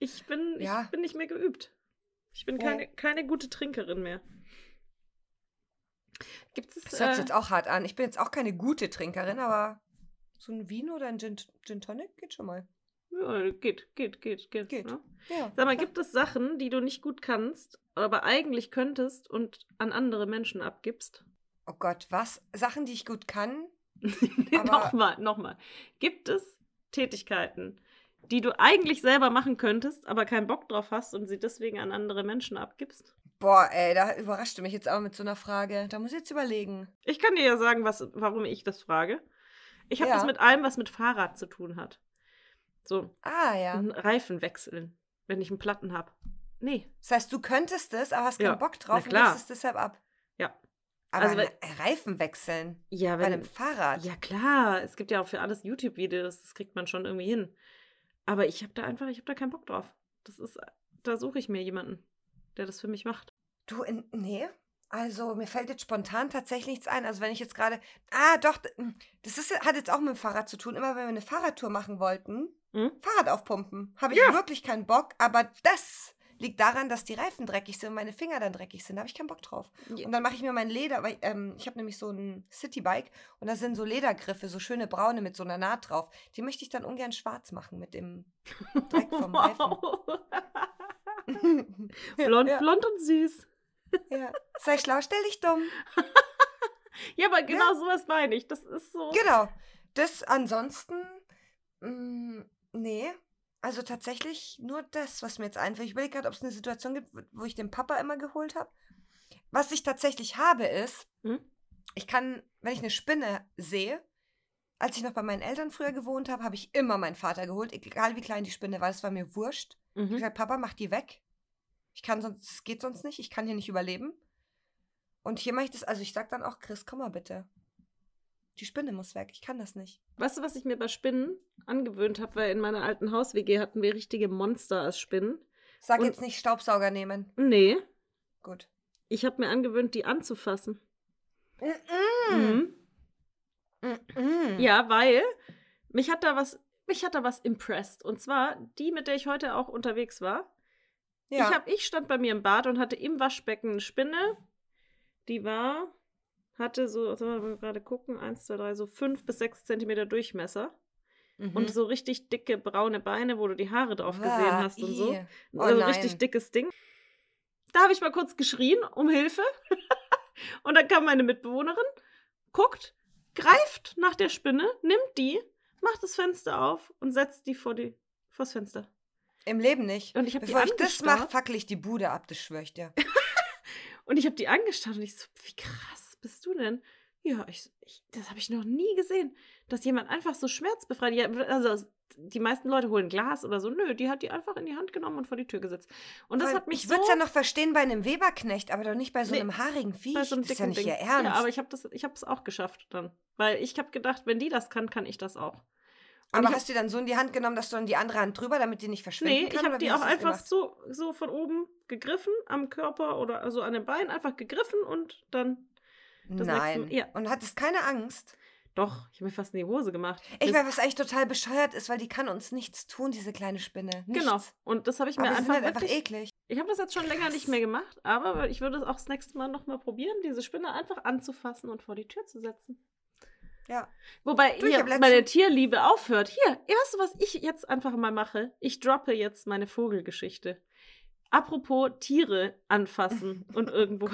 Ich bin, Ja. ich bin nicht mehr geübt. Ich bin Ja. keine, keine gute Trinkerin mehr. Gibt es. Das hört sich Äh, jetzt auch hart an. Ich bin jetzt auch keine gute Trinkerin, aber so ein Wien oder ein Gin, Gin Tonic geht schon mal. ja, geht, geht, geht, geht. Geht. Ne? Ja. Sag mal, klar. gibt es Sachen, die du nicht gut kannst, aber eigentlich könntest und an andere Menschen abgibst? Oh Gott, was? Sachen, die ich gut kann? <laughs> Nee, nochmal, nochmal. Gibt es Tätigkeiten, die du eigentlich selber machen könntest, aber keinen Bock drauf hast und sie deswegen an andere Menschen abgibst? Boah, ey, da überrascht du mich jetzt aber mit so einer Frage. Da muss ich jetzt überlegen. Ich kann dir ja sagen, was, warum ich das frage. Ich habe Ja. das mit allem, was mit Fahrrad zu tun hat. So, Ah, ja. Reifen wechseln, wenn ich einen Platten habe. Nee. Das heißt, du könntest es, aber hast keinen Ja, Bock drauf und gibst es deshalb ab. Ja. Aber Also, Reifen wechseln Ja, bei einem Fahrrad. Ja, klar. Es gibt ja auch für alles YouTube-Videos, das kriegt man schon irgendwie hin. Aber ich habe da einfach, ich habe da keinen Bock drauf. Das ist, da suche ich mir jemanden, der das für mich macht. Du, in, nee. Also, mir fällt jetzt spontan tatsächlich nichts ein. Also, wenn ich jetzt gerade. Ah, doch, hm, das ist, hat jetzt auch mit dem Fahrrad zu tun. Immer wenn wir eine Fahrradtour machen wollten, Hm? Fahrrad aufpumpen. Habe ich Ja. wirklich keinen Bock. Aber das liegt daran, dass die Reifen dreckig sind und meine Finger dann dreckig sind. Da habe ich keinen Bock drauf. Ja. Und dann mache ich mir mein Leder, weil ähm, ich habe nämlich so ein Citybike und da sind so Ledergriffe, so schöne braune mit so einer Naht drauf. Die möchte ich dann ungern schwarz machen mit dem <laughs> Dreck vom Reifen. <laughs> Blond, ja, blond und süß. ja. Sei schlau, stell dich dumm. <laughs> Ja, aber genau sowas meine ich. Das ist so. Genau. Das ansonsten, mh, nee. Also tatsächlich nur das, was mir jetzt einfällt. Ich überlege gerade, ob es eine Situation gibt, wo ich den Papa immer geholt habe. Was ich tatsächlich habe, ist, Hm? ich kann, wenn ich eine Spinne sehe, als ich noch bei meinen Eltern früher gewohnt habe, habe ich immer meinen Vater geholt, egal wie klein die Spinne war. Das war mir wurscht. Ich habe Mhm. gesagt, Papa, mach die weg. Ich kann sonst, es geht sonst nicht. Ich kann hier nicht überleben. Und hier mache ich das, also ich sag dann auch, Chris, komm mal bitte. Die Spinne muss weg. Ich kann das nicht. Weißt du, was ich mir bei Spinnen angewöhnt habe? Weil in meiner alten Haus-WG hatten wir richtige Monster als Spinnen. Sag Und- jetzt nicht Staubsauger nehmen. Nee, Gut. ich habe mir angewöhnt, die anzufassen. Mhm. Mhm. Mhm. Ja, weil mich hat da was, mich hat da was impressed. Und zwar die, mit der ich heute auch unterwegs war. ja. Ich, hab, ich stand bei mir im Bad und hatte im Waschbecken eine Spinne. Die war, hatte so, sollen wir mal gerade gucken, eins, zwei, drei, so fünf bis sechs Zentimeter Durchmesser. Mhm. Und so richtig dicke braune Beine, wo du die Haare drauf gesehen Wah, hast und so. Oh also nein. richtig dickes Ding. Da habe ich mal kurz geschrien um Hilfe. <laughs> und dann kam meine Mitbewohnerin, guckt, greift nach der Spinne, nimmt die, macht das Fenster auf und setzt die vor die vors Fenster. Im Leben nicht. Und ich habe die Bevor ich das mache, fackel ich die Bude ab, das schwör ich dir. <laughs> Und ich habe die angestarrt und ich so, wie krass bist du denn? Ja, ich, ich das habe ich noch nie gesehen, dass jemand einfach so schmerzbefreit. Ja, also die meisten Leute holen Glas oder so. Nö, die hat die einfach in die Hand genommen und vor die Tür gesetzt. Und das Weil hat mich ich so würde es ja noch verstehen bei einem Weberknecht, aber doch nicht bei so Nee, einem haarigen Viech. bei so einem das ist ja nicht Ding. ihr Ernst. Ja, aber ich habe das, ich habe es auch geschafft dann, weil ich habe gedacht, wenn die das kann, kann ich das auch. Und aber ich hast du die dann so in die Hand genommen, dass du dann die andere Hand drüber, damit die nicht verschwinden Nee, kann? ich habe die auch einfach gemacht? so, so von oben gegriffen, am Körper oder also an den Beinen einfach gegriffen und dann. Das Nein. nächste- ja. Und hattest keine Angst? Doch, ich habe mir fast in die Hose gemacht. Ich weiß, was eigentlich total bescheuert ist, weil die kann uns nichts tun, diese kleine Spinne. Nichts. Genau. Und das habe ich Aber mir sind einfach, halt einfach wirklich, eklig. Ich habe das jetzt schon länger nicht mehr gemacht, aber ich würde es auch das nächste Mal nochmal probieren, diese Spinne einfach anzufassen und vor die Tür zu setzen. Ja. Wobei Du, letztens- meine Tierliebe aufhört. Hier, weißt du, was ich jetzt einfach mal mache? Ich droppe jetzt meine Vogelgeschichte. Apropos Tiere anfassen <laughs> und irgendwo.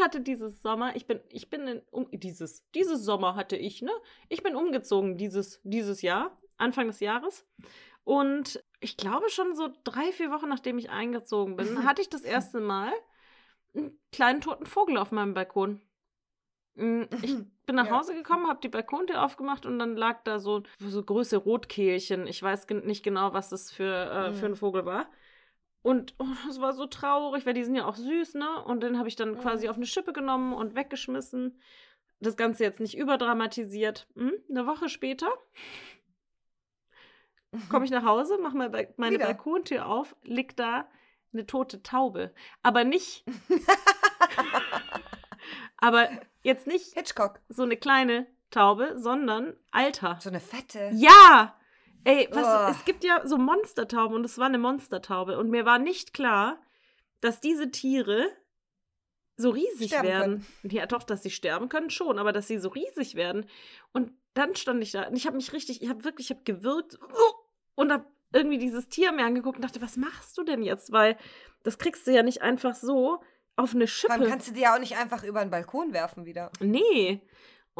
Ich hatte dieses Sommer, ich bin, ich bin in, um, dieses, dieses Sommer hatte ich, ne? Ich bin umgezogen dieses, dieses Jahr, Anfang des Jahres. Und ich glaube schon so drei, vier Wochen nachdem ich eingezogen bin, <laughs> hatte ich das erste Mal einen kleinen toten Vogel auf meinem Balkon. Mm, Ich <laughs> bin nach Ja. Hause gekommen, habe die Balkontür aufgemacht und dann lag da so, so große Rotkehlchen. Ich weiß nicht genau, was das für, äh, für Mhm. ein Vogel war. Und oh, das war so traurig, weil die sind ja auch süß, ne? Und den habe ich dann quasi Mhm. auf eine Schippe genommen und weggeschmissen. Das Ganze jetzt nicht überdramatisiert. Hm? Eine Woche später komme ich nach Hause, mache meine, Bal- meine Wieder. Balkontür auf, liegt da eine tote Taube. Aber nicht, <laughs> aber jetzt nicht Hitchcock. so eine kleine Taube, sondern Alter. So eine fette. Ja! Ey, was, Uah. es gibt ja so Monstertauben und es war eine Monstertaube. Und mir war nicht klar, dass diese Tiere so riesig Sterben werden. Ja, doch, dass sie sterben können schon, aber dass sie so riesig werden. Und dann stand ich da und ich habe mich richtig, ich habe wirklich, ich habe gewirkt und habe irgendwie dieses Tier mir angeguckt und dachte, was machst du denn jetzt? Weil das kriegst du ja nicht einfach so auf eine Schippe. kannst du die ja auch nicht einfach über den Balkon werfen wieder. Nee.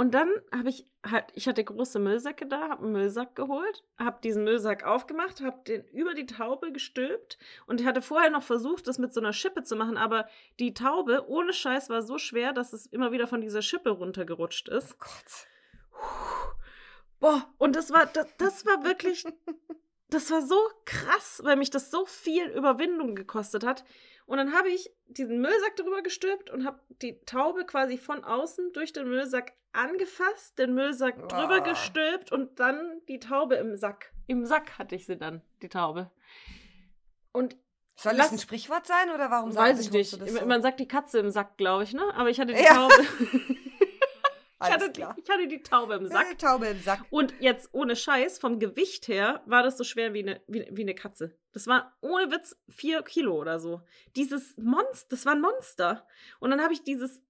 Und dann habe ich halt, ich hatte große Müllsäcke da, habe einen Müllsack geholt, habe diesen Müllsack aufgemacht, habe den über die Taube gestülpt und ich hatte vorher noch versucht, das mit so einer Schippe zu machen, aber die Taube ohne Scheiß war so schwer, dass es immer wieder von dieser Schippe runtergerutscht ist. Oh Gott. Boah, und das war, das, das war wirklich, <laughs> das war so krass, weil mich das so viel Überwindung gekostet hat. Und dann habe ich diesen Müllsack drüber gestülpt und habe die Taube quasi von außen durch den Müllsack angefasst, den Müllsack drüber Ah. gestülpt und dann die Taube im Sack. Im Sack hatte ich sie dann, die Taube. Und Soll das ein Sprichwort sein oder warum weiß sagst ich du nicht. so? Man sagt die Katze im Sack, glaube ich, ne? Aber ich hatte die Ja. Taube. <laughs> ich, hatte, ich hatte die Taube im Sack. Taube im Sack. Und jetzt ohne Scheiß, vom Gewicht her war das so schwer wie eine, wie, wie eine Katze. Das war ohne Witz vier Kilo oder so. Dieses Monster, das war ein Monster. Und dann habe ich dieses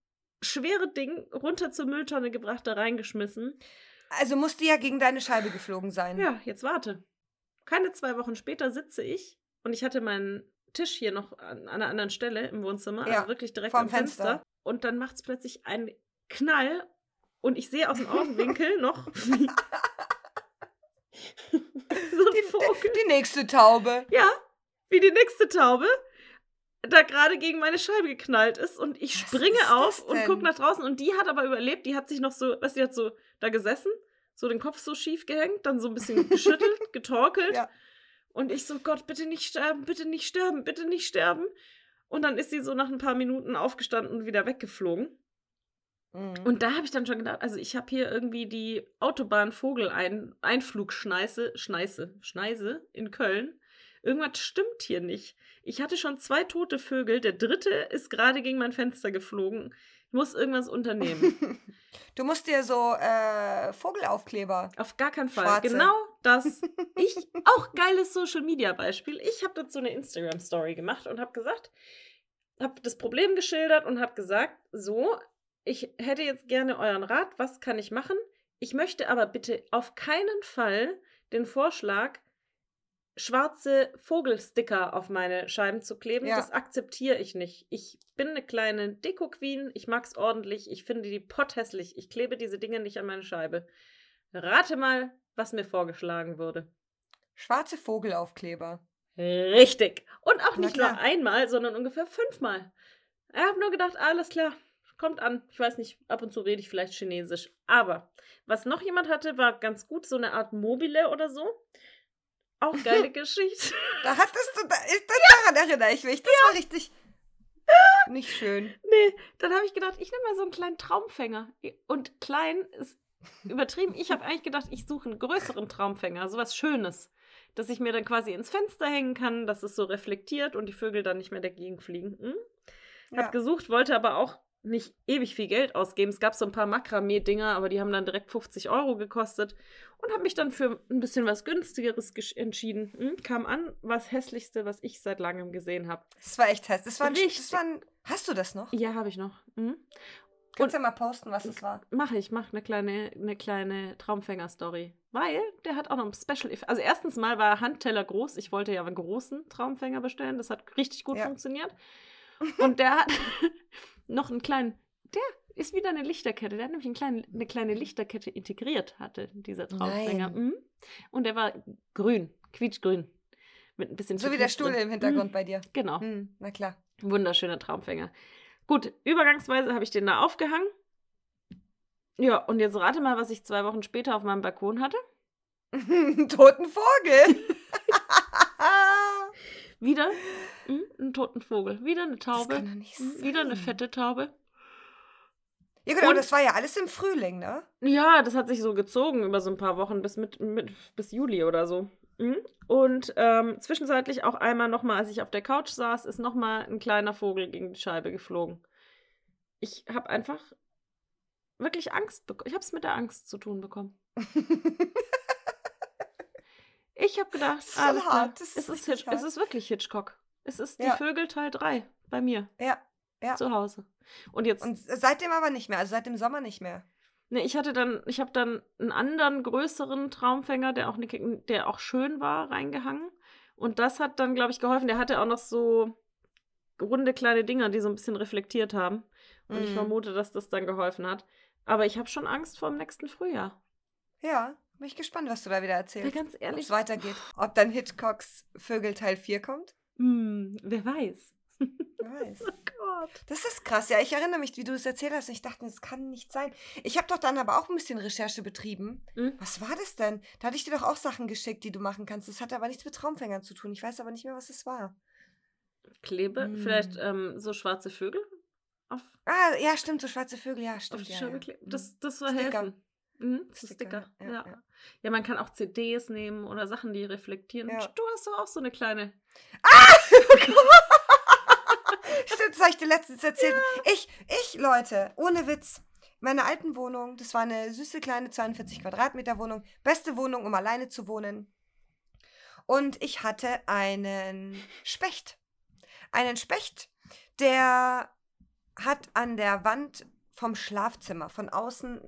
schwere Ding runter zur Mülltonne gebracht, da reingeschmissen. Also musste ja gegen deine Scheibe geflogen sein. Ja, jetzt warte. Keine zwei Wochen später sitze ich und ich hatte meinen Tisch hier noch an, einer anderen Stelle im Wohnzimmer, Ja, also wirklich direkt am Fenster. Fenster. Und dann macht es plötzlich einen Knall und ich sehe aus dem Augenwinkel <laughs> noch, wie <laughs> so ein Die, Vogel. die nächste Taube. Ja, wie die nächste Taube da gerade gegen meine Scheibe geknallt ist und ich Was springe auf und gucke nach draußen und die hat aber überlebt, die hat sich noch so, weißt du, die hat so da gesessen, so den Kopf so schief gehängt, dann so ein bisschen <laughs> geschüttelt, getorkelt Ja. und ich so, Gott, bitte nicht sterben, bitte nicht sterben, bitte nicht sterben. Und dann ist sie so nach ein paar Minuten aufgestanden und wieder weggeflogen. Mhm. Und da habe ich dann schon gedacht, also ich habe hier irgendwie die Autobahn-Vogel-Einflugschneise, Schneise, Schneise in Köln. Irgendwas stimmt hier nicht. Ich hatte schon zwei tote Vögel. Der dritte ist gerade gegen mein Fenster geflogen. Ich muss irgendwas unternehmen. <laughs> Du musst dir so äh, Vogelaufkleber. Auf gar keinen Fall. Schwarze. Genau das. <laughs> Ich, auch geiles Social Media Beispiel. Ich habe dazu eine Instagram Story gemacht und habe gesagt, habe das Problem geschildert und habe gesagt, so, ich hätte jetzt gerne euren Rat, was kann ich machen? Ich möchte aber bitte auf keinen Fall den Vorschlag, schwarze Vogelsticker auf meine Scheiben zu kleben. Ja. Das akzeptiere ich nicht. Ich bin eine kleine Deko-Queen, ich mag's ordentlich, ich finde die potthässlich. Ich klebe diese Dinge nicht an meine Scheibe. Rate mal, was mir vorgeschlagen wurde. Schwarze Vogelaufkleber. Richtig. Und auch Na nicht nur einmal, sondern ungefähr fünfmal. Ich habe nur gedacht, alles klar, kommt an. Ich weiß nicht, ab und zu rede ich vielleicht Chinesisch. Aber was noch jemand hatte, war ganz gut, so eine Art Mobile oder so. Auch <laughs> geile Geschichte. Da hattest du, da, ich, <laughs> daran erinnere ich mich. Das war richtig <laughs> nicht schön. Nee, dann habe ich gedacht, ich nehme mal so einen kleinen Traumfänger. Und klein ist übertrieben. Ich habe eigentlich gedacht, ich suche einen größeren Traumfänger, sowas Schönes, dass ich mir dann quasi ins Fenster hängen kann, dass es so reflektiert und die Vögel dann nicht mehr dagegen fliegen. Hm? Hab Ja. gesucht, wollte aber auch nicht ewig viel Geld ausgeben. Es gab so ein paar Makramee-Dinger, aber die haben dann direkt 50 Euro gekostet und habe mich dann für ein bisschen was günstigeres entschieden. Hm? Kam an, war das hässlichste, was ich seit langem gesehen habe. Das war echt heiß. Das war, ein, das war ein, Hast du das noch? Ja, habe ich noch. Hm? Kannst du ja mal posten, was das war. Mache ich, mache eine kleine, eine kleine Traumfänger-Story. Weil der hat auch noch ein Special Effekt. Also erstens mal war er Handteller groß. Ich wollte ja einen großen Traumfänger bestellen. Das hat richtig gut Ja. funktioniert. Und der hat <laughs> <laughs> noch einen kleinen, der ist wieder eine Lichterkette. Der hat nämlich einen kleinen, eine kleine Lichterkette integriert, hatte dieser Traumfänger. Mhm. Und der war grün, quietschgrün. Mit ein bisschen So wie der Stuhl drin. im Hintergrund Mhm, bei dir. Genau. Hm, na klar. Wunderschöner Traumfänger. Gut, übergangsweise habe ich den da aufgehangen. Ja, und jetzt rate mal, was ich zwei Wochen später auf meinem Balkon hatte. <laughs> Toten Vogel. <laughs> Wieder hm, einen toten Vogel, wieder eine Taube, hm, wieder eine fette Taube. Ja, genau, Und- das war ja alles im Frühling, ne? Ja, das hat sich so gezogen über so ein paar Wochen bis mit, mit bis Juli oder so. Mhm. Und ähm, zwischenzeitlich auch einmal nochmal, als ich auf der Couch saß, ist nochmal ein kleiner Vogel gegen die Scheibe geflogen. Ich habe einfach wirklich Angst bekommen. Ich habe es mit der Angst zu tun bekommen. <laughs> Ich habe gedacht, ist alles klar, hart, es, ist Hitch, es hart. ist wirklich Hitchcock. Es ist die Ja. Vögel Teil 3 bei mir Ja, ja. zu Hause. Und jetzt, Und seitdem aber nicht mehr, also seit dem Sommer nicht mehr. ne, ich hatte dann, ich habe dann einen anderen größeren Traumfänger, der auch, ne, der auch schön war, reingehangen. Und das hat dann, glaube ich, geholfen. Der hatte auch noch so runde kleine Dinger, die so ein bisschen reflektiert haben. Und ich Mhm. vermute, dass das dann geholfen hat. Aber ich habe schon Angst vor dem nächsten Frühjahr. Ja, bin ich gespannt, was du da wieder erzählst. ganz Ob ehrlich, es weitergeht. Ob dann Hitchcocks Vögel Teil 4 kommt? hm, wer weiß. Wer <laughs> weiß. Oh Gott. Das ist krass, ja. Ich erinnere mich, wie du es erzählt hast. und Ich dachte, das kann nicht sein. Ich habe doch dann aber auch ein bisschen Recherche betrieben. Mhm. Was war das denn? Da hatte ich dir doch auch Sachen geschickt, die du machen kannst. Das hatte aber nichts mit Traumfängern zu tun. Ich weiß aber nicht mehr, was es war. Klebe, Hm. vielleicht ähm, so schwarze Vögel auf, Ah, ja, stimmt, so schwarze Vögel. Ja, auf stimmt. die Ja, ja. Mhm. Das, das war Sticker. helfen. Mhm, so Sticker, Sticker. ja, Ja, ja. ja. man kann auch CDs nehmen oder Sachen, die reflektieren. Ja. Du hast doch auch so eine kleine. <laughs> Stimmt, das habe ich dir letztens erzählt. Ich, ich, Leute, ohne Witz. Meine alten Wohnung, das war eine süße kleine 42 Quadratmeter Wohnung. Beste Wohnung, um alleine zu wohnen. Und ich hatte einen Specht. Einen Specht, der hat an der Wand vom Schlafzimmer von außen,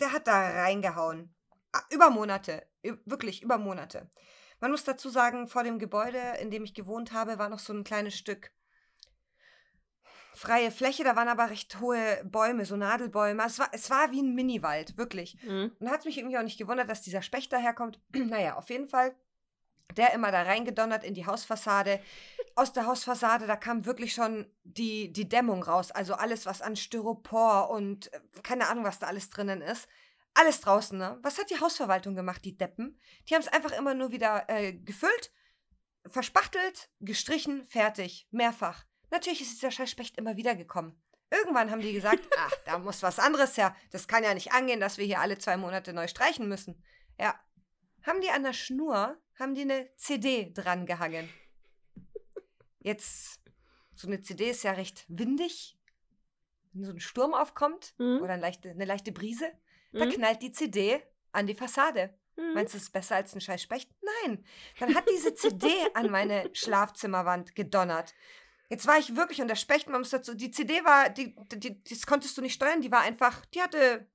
der hat da reingehauen. Ah, Über Monate. Wirklich über Monate. Man muss dazu sagen, vor dem Gebäude, in dem ich gewohnt habe, war noch so ein kleines Stück freie Fläche. Da waren aber recht hohe Bäume, so Nadelbäume. Es war, es war wie ein Miniwald, wirklich. Mhm. Und hat mich irgendwie auch nicht gewundert, dass dieser Specht daherkommt. <clears throat> naja, auf jeden Fall. Der immer da reingedonnert in die Hausfassade. Aus der Hausfassade, da kam wirklich schon die, die Dämmung raus. Also alles, was an Styropor und äh, keine Ahnung, was da alles drinnen ist. Alles draußen, ne? Was hat die Hausverwaltung gemacht, die Deppen? Die haben es einfach immer nur wieder äh, gefüllt, verspachtelt, gestrichen, fertig. Mehrfach. Natürlich ist dieser Scheißspecht immer wieder gekommen. Irgendwann haben die gesagt, <laughs> ach, da muss was anderes her. Das kann ja nicht angehen, dass wir hier alle zwei Monate neu streichen müssen. Ja. Haben die an der Schnur, haben die eine CD dran gehangen. Jetzt, so eine CD ist ja recht windig. Wenn so ein Sturm aufkommt Mhm. oder eine leichte, eine leichte Brise, da Mhm. knallt die CD an die Fassade. Mhm. Meinst du, es ist besser als ein scheiß Specht? Nein. Dann hat diese CD an meine Schlafzimmerwand gedonnert. Jetzt war ich wirklich, und der Specht, man muss dazu, die CD war, die, die, das konntest du nicht steuern, die war einfach, die hatte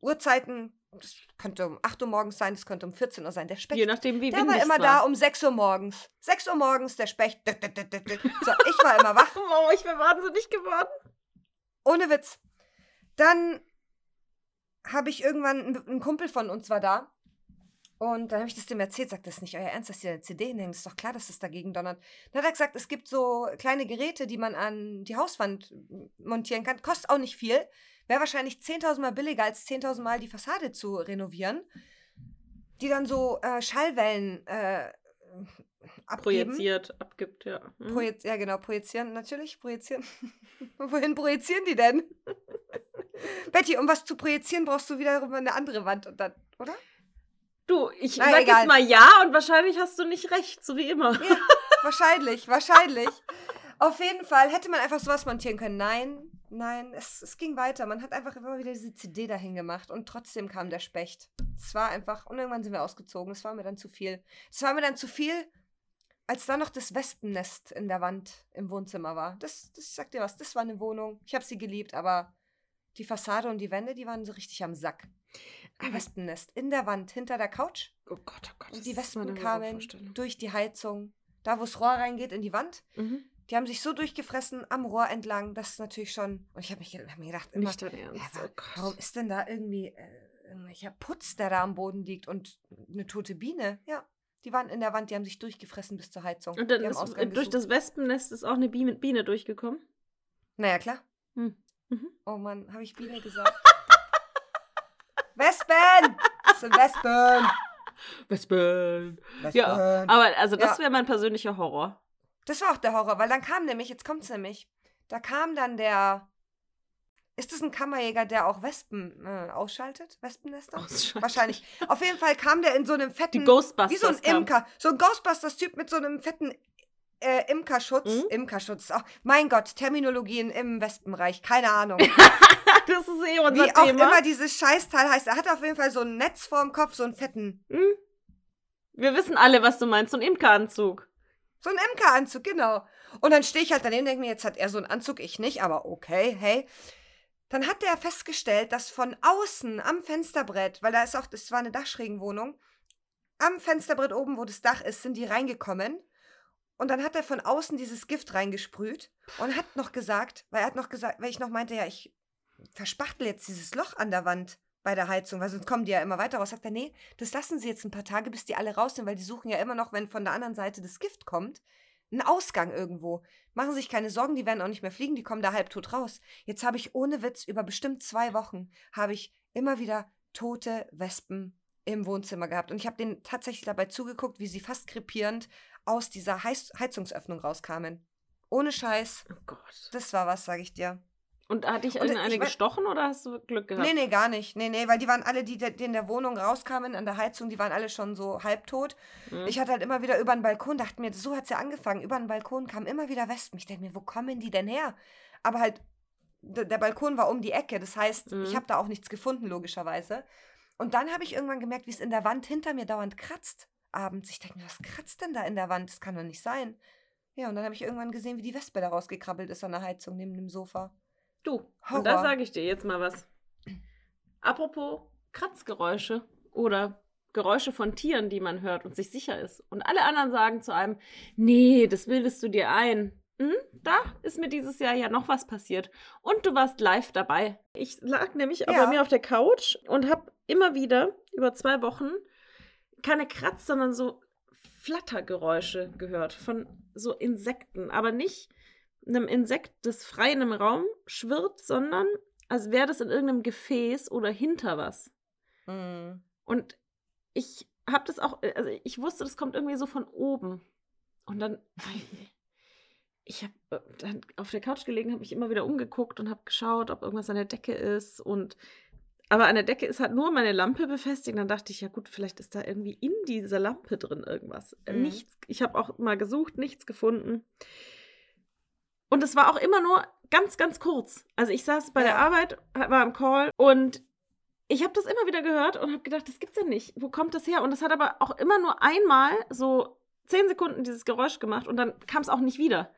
Uhrzeiten, das könnte um 8 Uhr morgens sein, das könnte um 14 Uhr sein. Der Specht, Je nachdem, wie der war immer da um 6 Uhr morgens. 6 Uhr morgens, der Specht. So, ich war immer wach. <laughs> Oh, ich bin wahnsinnig geworden. Ohne Witz. Dann habe ich irgendwann, ein Kumpel von uns war da. Und dann habe ich das dem erzählt, sagt, das ist nicht euer Ernst, dass ihr eine CD hinhängt. Ist doch klar, dass das dagegen donnert. Dann hat er gesagt, es gibt so kleine Geräte, die man an die Hauswand montieren kann. Kostet auch nicht viel. Wäre wahrscheinlich 10.000 Mal billiger, als 10.000 Mal die Fassade zu renovieren. Die dann so äh, Schallwellen äh, abgeben. Projiziert, abgibt, ja. Mhm. Projiz ja, genau, projizieren, natürlich, projizieren. <laughs> Wohin projizieren die denn? <laughs> Betty, um was zu projizieren, brauchst du wiederum eine andere Wand und dann, oder? Du, ich Na, sag egal. jetzt mal ja und wahrscheinlich hast du nicht recht, so wie immer. Ja, wahrscheinlich, wahrscheinlich. Auf jeden Fall hätte man einfach sowas montieren können. Nein, nein, es, es ging weiter. Man hat einfach immer wieder diese CD dahin gemacht und trotzdem kam der Specht. Es war einfach, und irgendwann sind wir ausgezogen. Es war mir dann zu viel. Es war mir dann zu viel, als da noch das Wespennest in der Wand im Wohnzimmer war. Das, das sagt dir was, das war eine Wohnung. Ich habe sie geliebt, aber die Fassade und die Wände, die waren so richtig am Sack. Ein Aber- Wespennest in der Wand, hinter der Couch. Oh Gott, oh Gott. Und die Wespen kamen durch die Heizung. Da, wo das Rohr reingeht, in die Wand. Mhm. Die haben sich so durchgefressen am Rohr entlang. Das ist natürlich schon. Und ich habe mich, hab mir gedacht, immer, Nicht dein Ernst. wa- Oh Gott. warum ist denn da irgendwie äh, irgendwelcher Putz, der da am Boden liegt und eine tote Biene? Ja. Die waren in der Wand, die haben sich durchgefressen bis zur Heizung. Und dann ist, durch gesucht. das Wespennest ist auch eine Biene, Biene durchgekommen. Naja, klar. Hm. Mhm. Oh Mann, habe ich Biene gesagt? Wespen! Das sind Wespen! Wespen. Wespen. Ja, aber also das Ja. wäre mein persönlicher Horror. Das war auch der Horror, weil dann kam nämlich, jetzt kommt's nämlich, da kam dann der. Ist das ein Kammerjäger, der auch Wespen äh, ausschaltet? Wespennester? Ausschaltet. Wahrscheinlich. Auf jeden Fall kam der in so einem fetten. Die Ghostbusters. wie so ein. Imker. So ein Ghostbusters-Typ mit so einem fetten äh, Imkerschutz. Mhm. Imkerschutz. Ach, mein Gott, Terminologien im Wespenreich. Keine Ahnung. <laughs> Das ist eh unser Wie auch Thema. immer dieses Scheißteil heißt. Er hat auf jeden Fall so ein Netz vorm Kopf, so einen fetten. Hm? Wir wissen alle, was du meinst. So ein Imkeranzug. So ein Imkeranzug, genau. Und dann stehe ich halt daneben und denke mir, jetzt hat er so einen Anzug, ich nicht, aber okay, hey. Dann hat er festgestellt, dass von außen am Fensterbrett, weil da ist auch, das war eine Dachschrägenwohnung, am Fensterbrett oben, wo das Dach ist, sind die reingekommen. Und dann hat er von außen dieses Gift reingesprüht und hat noch gesagt, weil er hat noch gesagt, weil ich noch meinte, ja, ich verspachtel jetzt dieses Loch an der Wand bei der Heizung, weil sonst kommen die ja immer weiter raus. Sagt er, nee, das lassen sie jetzt ein paar Tage, bis die alle raus sind, weil die suchen ja immer noch, wenn von der anderen Seite das Gift kommt, einen Ausgang irgendwo. Machen sich keine Sorgen, die werden auch nicht mehr fliegen, die kommen da halbtot raus. Jetzt habe ich ohne Witz über bestimmt zwei Wochen habe ich immer wieder tote Wespen im Wohnzimmer gehabt. Und ich habe denen tatsächlich dabei zugeguckt, wie sie fast krepierend aus dieser Heiz Heizungsöffnung rauskamen. Ohne Scheiß. Oh Gott. Das war was, sage ich dir. Und hat dich irgendeine gestochen oder hast du Glück gehabt? Nee, nee, gar nicht. Nee, nee, weil die waren alle, die, die in der Wohnung rauskamen an der Heizung, die waren alle schon so halbtot. Hm. Ich hatte halt immer wieder über den Balkon, dachte mir, so hat es ja angefangen. Über den Balkon kamen immer wieder Wespen. Ich denke mir, wo kommen die denn her? Aber halt, der Balkon war um die Ecke. Das heißt, Mhm. ich habe da auch nichts gefunden, logischerweise. Und dann habe ich irgendwann gemerkt, wie es in der Wand hinter mir dauernd kratzt. Abends. Ich denke mir, was kratzt denn da in der Wand? Das kann doch nicht sein. Ja, und dann habe ich irgendwann gesehen, wie die Wespe da rausgekrabbelt ist an der Heizung neben dem Sofa. Du, Horror. und da sage ich dir jetzt mal was. Apropos Kratzgeräusche oder Geräusche von Tieren, die man hört und sich sicher ist. Und alle anderen sagen zu einem, nee, das bildest du dir ein. Hm? Da ist mir dieses Jahr ja noch was passiert. Und du warst live dabei. Ich lag nämlich auch Ja. bei mir auf der Couch und habe immer wieder über zwei Wochen keine Kratz, sondern so Flattergeräusche gehört von so Insekten. Aber nicht einem Insekt, das frei in einem Raum schwirrt, sondern als wäre das in irgendeinem Gefäß oder hinter was. Mhm. Und ich habe das auch, also ich wusste, das kommt irgendwie so von oben. Und dann, ich habe dann auf der Couch gelegen, habe mich immer wieder umgeguckt und habe geschaut, ob irgendwas an der Decke ist. Und aber an der Decke ist halt nur meine Lampe befestigt. Dann dachte ich, ja gut, vielleicht ist da irgendwie in dieser Lampe drin irgendwas. Äh, Mhm. Nichts. Ich habe auch mal gesucht, nichts gefunden. Und es war auch immer nur ganz, ganz kurz. Also ich saß bei der Ja. Arbeit, war im Call und ich habe das immer wieder gehört und habe gedacht, das gibt's ja nicht. Wo kommt das her? Und das hat aber auch immer nur einmal so zehn Sekunden dieses Geräusch gemacht und dann kam es auch nicht wieder.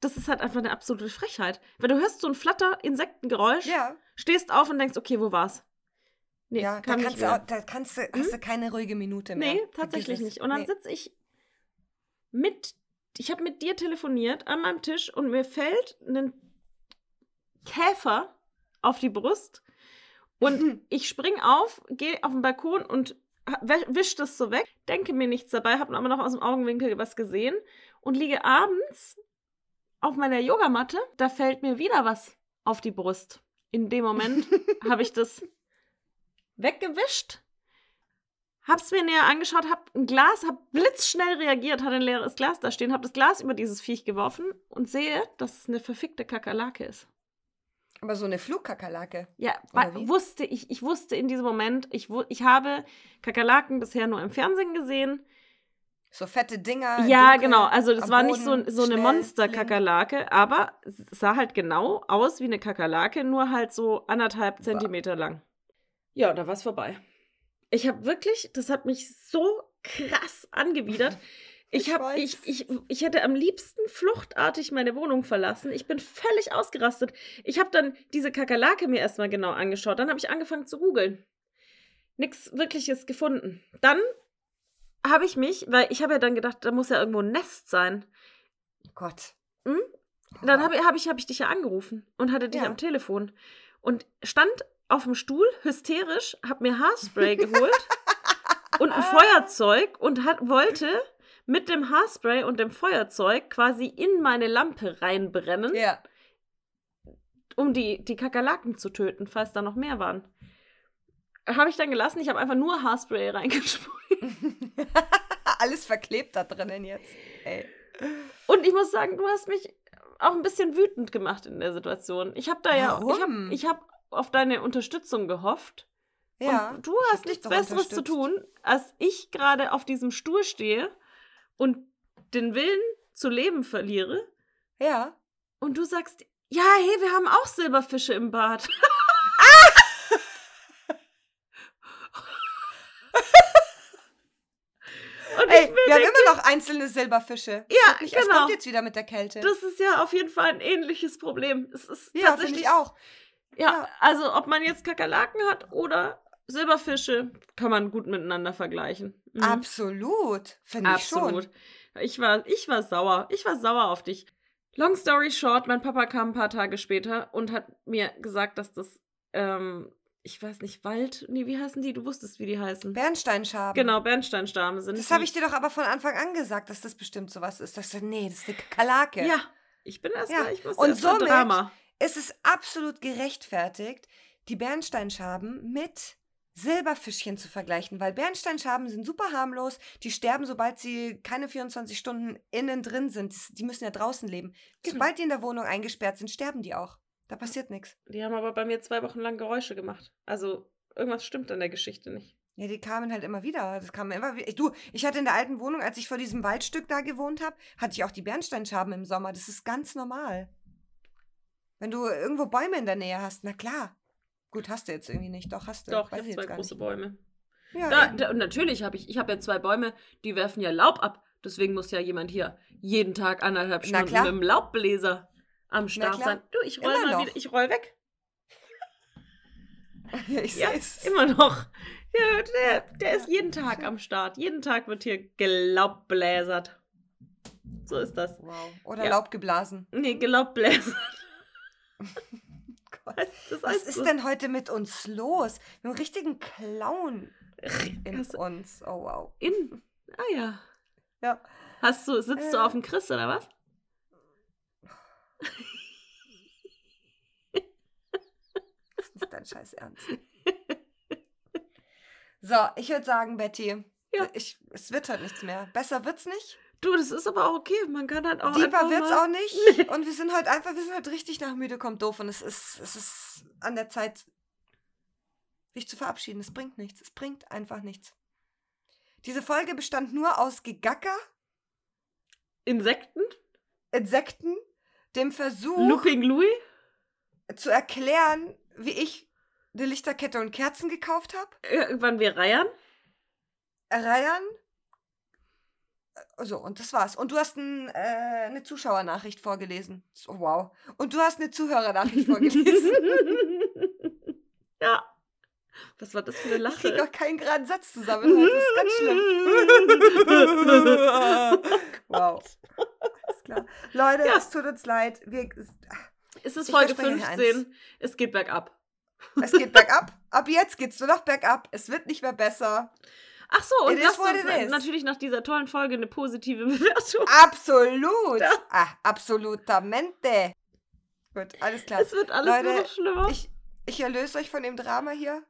Das ist halt einfach eine absolute Frechheit. Weil du hörst so ein Flatter-Insektengeräusch, Ja, stehst auf und denkst, okay, wo war's? Nee, ja da, kam nicht kannst du, auch, da kannst du, hast du keine ruhige Minute mehr. Nee, tatsächlich nicht. Und dann Nee. sitze ich mit, ich habe mit dir telefoniert an meinem Tisch und mir fällt ein Käfer auf die Brust und <laughs> ich spring auf, gehe auf den Balkon und wisch das so weg, denke mir nichts dabei, habe aber noch aus dem Augenwinkel was gesehen und liege abends auf meiner Yogamatte, da fällt mir wieder was auf die Brust. In dem Moment <laughs> habe ich das weggewischt, hab's mir näher angeschaut, hab ein Glas, hab blitzschnell reagiert, hatte ein leeres Glas da stehen, hab das Glas über dieses Viech geworfen und sehe, dass es eine verfickte Kakerlake ist. Aber so eine Flugkakerlake. Ja, wusste ich, ich wusste in diesem Moment, ich, ich habe Kakerlaken bisher nur im Fernsehen gesehen. So fette Dinger. ja, dunkel, genau, also das war nicht so, Boden, so eine Monster-Kakerlake, aber es sah halt genau aus wie eine Kakerlake, nur halt so anderthalb Zentimeter lang. Ja, da war es vorbei. Ich habe wirklich, das hat mich so krass angewidert. <laughs> Ich, hab, ich, ich, ich hätte am liebsten fluchtartig meine Wohnung verlassen. Ich bin völlig ausgerastet. Ich habe dann diese Kakerlake mir erstmal genau angeschaut. Dann habe ich angefangen zu googeln. Nichts Wirkliches gefunden. Dann habe ich mich, weil ich habe ja dann gedacht, da muss ja irgendwo ein Nest sein. Gott. Hm? Dann habe hab ich, hab ich dich ja angerufen und hatte dich Ja. am Telefon und stand auf dem Stuhl, hysterisch, habe mir Haarspray geholt <laughs> und ein Feuerzeug und hat, wollte mit dem Haarspray und dem Feuerzeug quasi in meine Lampe reinbrennen, Ja. um die, die Kakerlaken zu töten, falls da noch mehr waren. Habe ich dann gelassen, ich habe einfach nur Haarspray reingesprüht. <laughs> Alles verklebt da drinnen jetzt. Ey. Und ich muss sagen, du hast mich auch ein bisschen wütend gemacht in der Situation. Ich habe da ja, ich habe Warum? hab auf deine Unterstützung gehofft. Ja. und du hast nichts Besseres zu tun, als ich gerade auf diesem Stuhl stehe und den Willen zu leben verliere. Ja. Und du sagst, ja, hey, wir haben auch Silberfische im Bad. <laughs> Ey, wir haben immer noch einzelne Silberfische. Es Ja, nicht, genau. kommt jetzt wieder mit der Kälte. das ist ja auf jeden Fall ein ähnliches Problem. Es ist ja, tatsächlich ich auch. Ja, Ja. also ob man jetzt Kakerlaken hat oder Silberfische, kann man gut miteinander vergleichen. Mhm. Absolut. Finde ich Absolut. schon. Ich war, ich war sauer. Ich war sauer auf dich. Long story short, mein Papa kam ein paar Tage später und hat mir gesagt, dass das, ähm, ich weiß nicht, Wald, nee, wie heißen die? Du wusstest, wie die heißen. Bernsteinschaben. genau, Bernsteinstarme sind. Das habe ich dir doch aber von Anfang an gesagt, dass das bestimmt sowas ist. Das, nee, das ist eine Kakerlake. Ja, ich bin erst Ja, mal, ich muss und erst somit- Drama. Es ist absolut gerechtfertigt, die Bernsteinschaben mit Silberfischchen zu vergleichen, weil Bernsteinschaben sind super harmlos, die sterben, sobald sie keine 24 Stunden innen drin sind. Das- Die müssen ja draußen leben. Genau. Sobald die in der Wohnung eingesperrt sind, sterben die auch. Da passiert nichts. Die haben aber bei mir zwei Wochen lang Geräusche gemacht. Also irgendwas stimmt an der Geschichte nicht. Ja, die kamen halt immer wieder. Das kam immer wieder. Du, ich hatte in der alten Wohnung, als ich vor diesem Waldstück da gewohnt habe, hatte ich auch die Bernsteinschaben im Sommer. Das ist ganz normal. Wenn du irgendwo Bäume in der Nähe hast, na klar. Gut, hast du jetzt irgendwie nicht. Doch, hast du. Doch, Weiß ich habe zwei große nicht. Bäume. Ja, Da, da, und natürlich habe ich, ich habe ja zwei Bäume, die werfen ja Laub ab. Deswegen muss ja jemand hier jeden Tag anderthalb Stunden mit dem Laubbläser am Start sein. Du, ich roll Immer mal noch. wieder, ich roll weg. <laughs> ja, ich Ja, seh's. immer noch. Ja, der, der ist jeden Tag am Start. Jeden Tag wird hier gelaubbläsert. So ist das. Wow. Oder Ja. Laub geblasen. Nee, gelaubbläsert. <laughs> Gott. Das Was ist so. denn heute mit uns los? Haben einen richtigen Clown in Hast du uns. Oh, wow. in. Ah ja. Ja. Hast du, sitzt du Äh. auf dem Chris oder was? Das ist nicht dein Scheiß Ernst. So, ich würde sagen, Betty, Ja. ich, es wird heute nichts mehr. Besser wird's nicht. Du, das ist aber auch okay. Man kann halt auch. Deeper wird's auch nicht. <laughs> Und wir sind heute einfach, wir sind heute richtig nach müde, kommt doof. Und es ist, es ist an der Zeit, sich zu verabschieden. Es bringt nichts. Es bringt einfach nichts. Diese Folge bestand nur aus Gegacker, Insekten? Insekten, dem Versuch Looping Louis? zu erklären, wie ich eine Lichterkette und Kerzen gekauft habe. Irgendwann wir reiern? Reiern. So, und das war's. Und du hast ein, äh, eine Zuschauernachricht vorgelesen. So, wow. Und du hast eine Zuhörernachricht <laughs> vorgelesen. ja. Was war das für eine Ich krieg Lache? auch keinen geraden Satz zusammen. heute. Das ist ganz schlimm. <laughs> wow. Alles klar. Leute, Ja. es tut uns leid. Wir, Es ist Folge verspreche dir 15. Es geht bergab. es geht bergab. Ab jetzt geht's nur noch bergab. Es wird nicht mehr besser. Ach so, und It is lasst uns is. natürlich nach dieser tollen Folge eine positive <laughs> Bewertung. Absolut. Ja. Ah, absolutamente. Gut, alles klar. Es wird alles nur Leute, noch schlimmer. Ich, ich erlöse euch von dem Drama hier.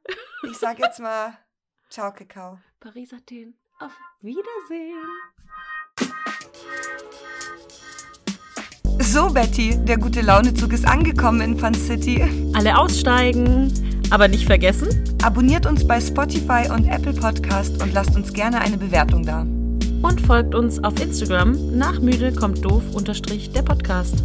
Ich sage jetzt mal <laughs> Ciao, Kakao. Paris, Athen. Auf Wiedersehen. So, Betty, der gute Launezug ist angekommen in Fun City. Alle aussteigen. Aber nicht vergessen, Abonniert uns bei Spotify und Apple Podcast und lasst uns gerne eine Bewertung da. und folgt uns auf Instagram nach müde kommt doof unterstrich der Podcast.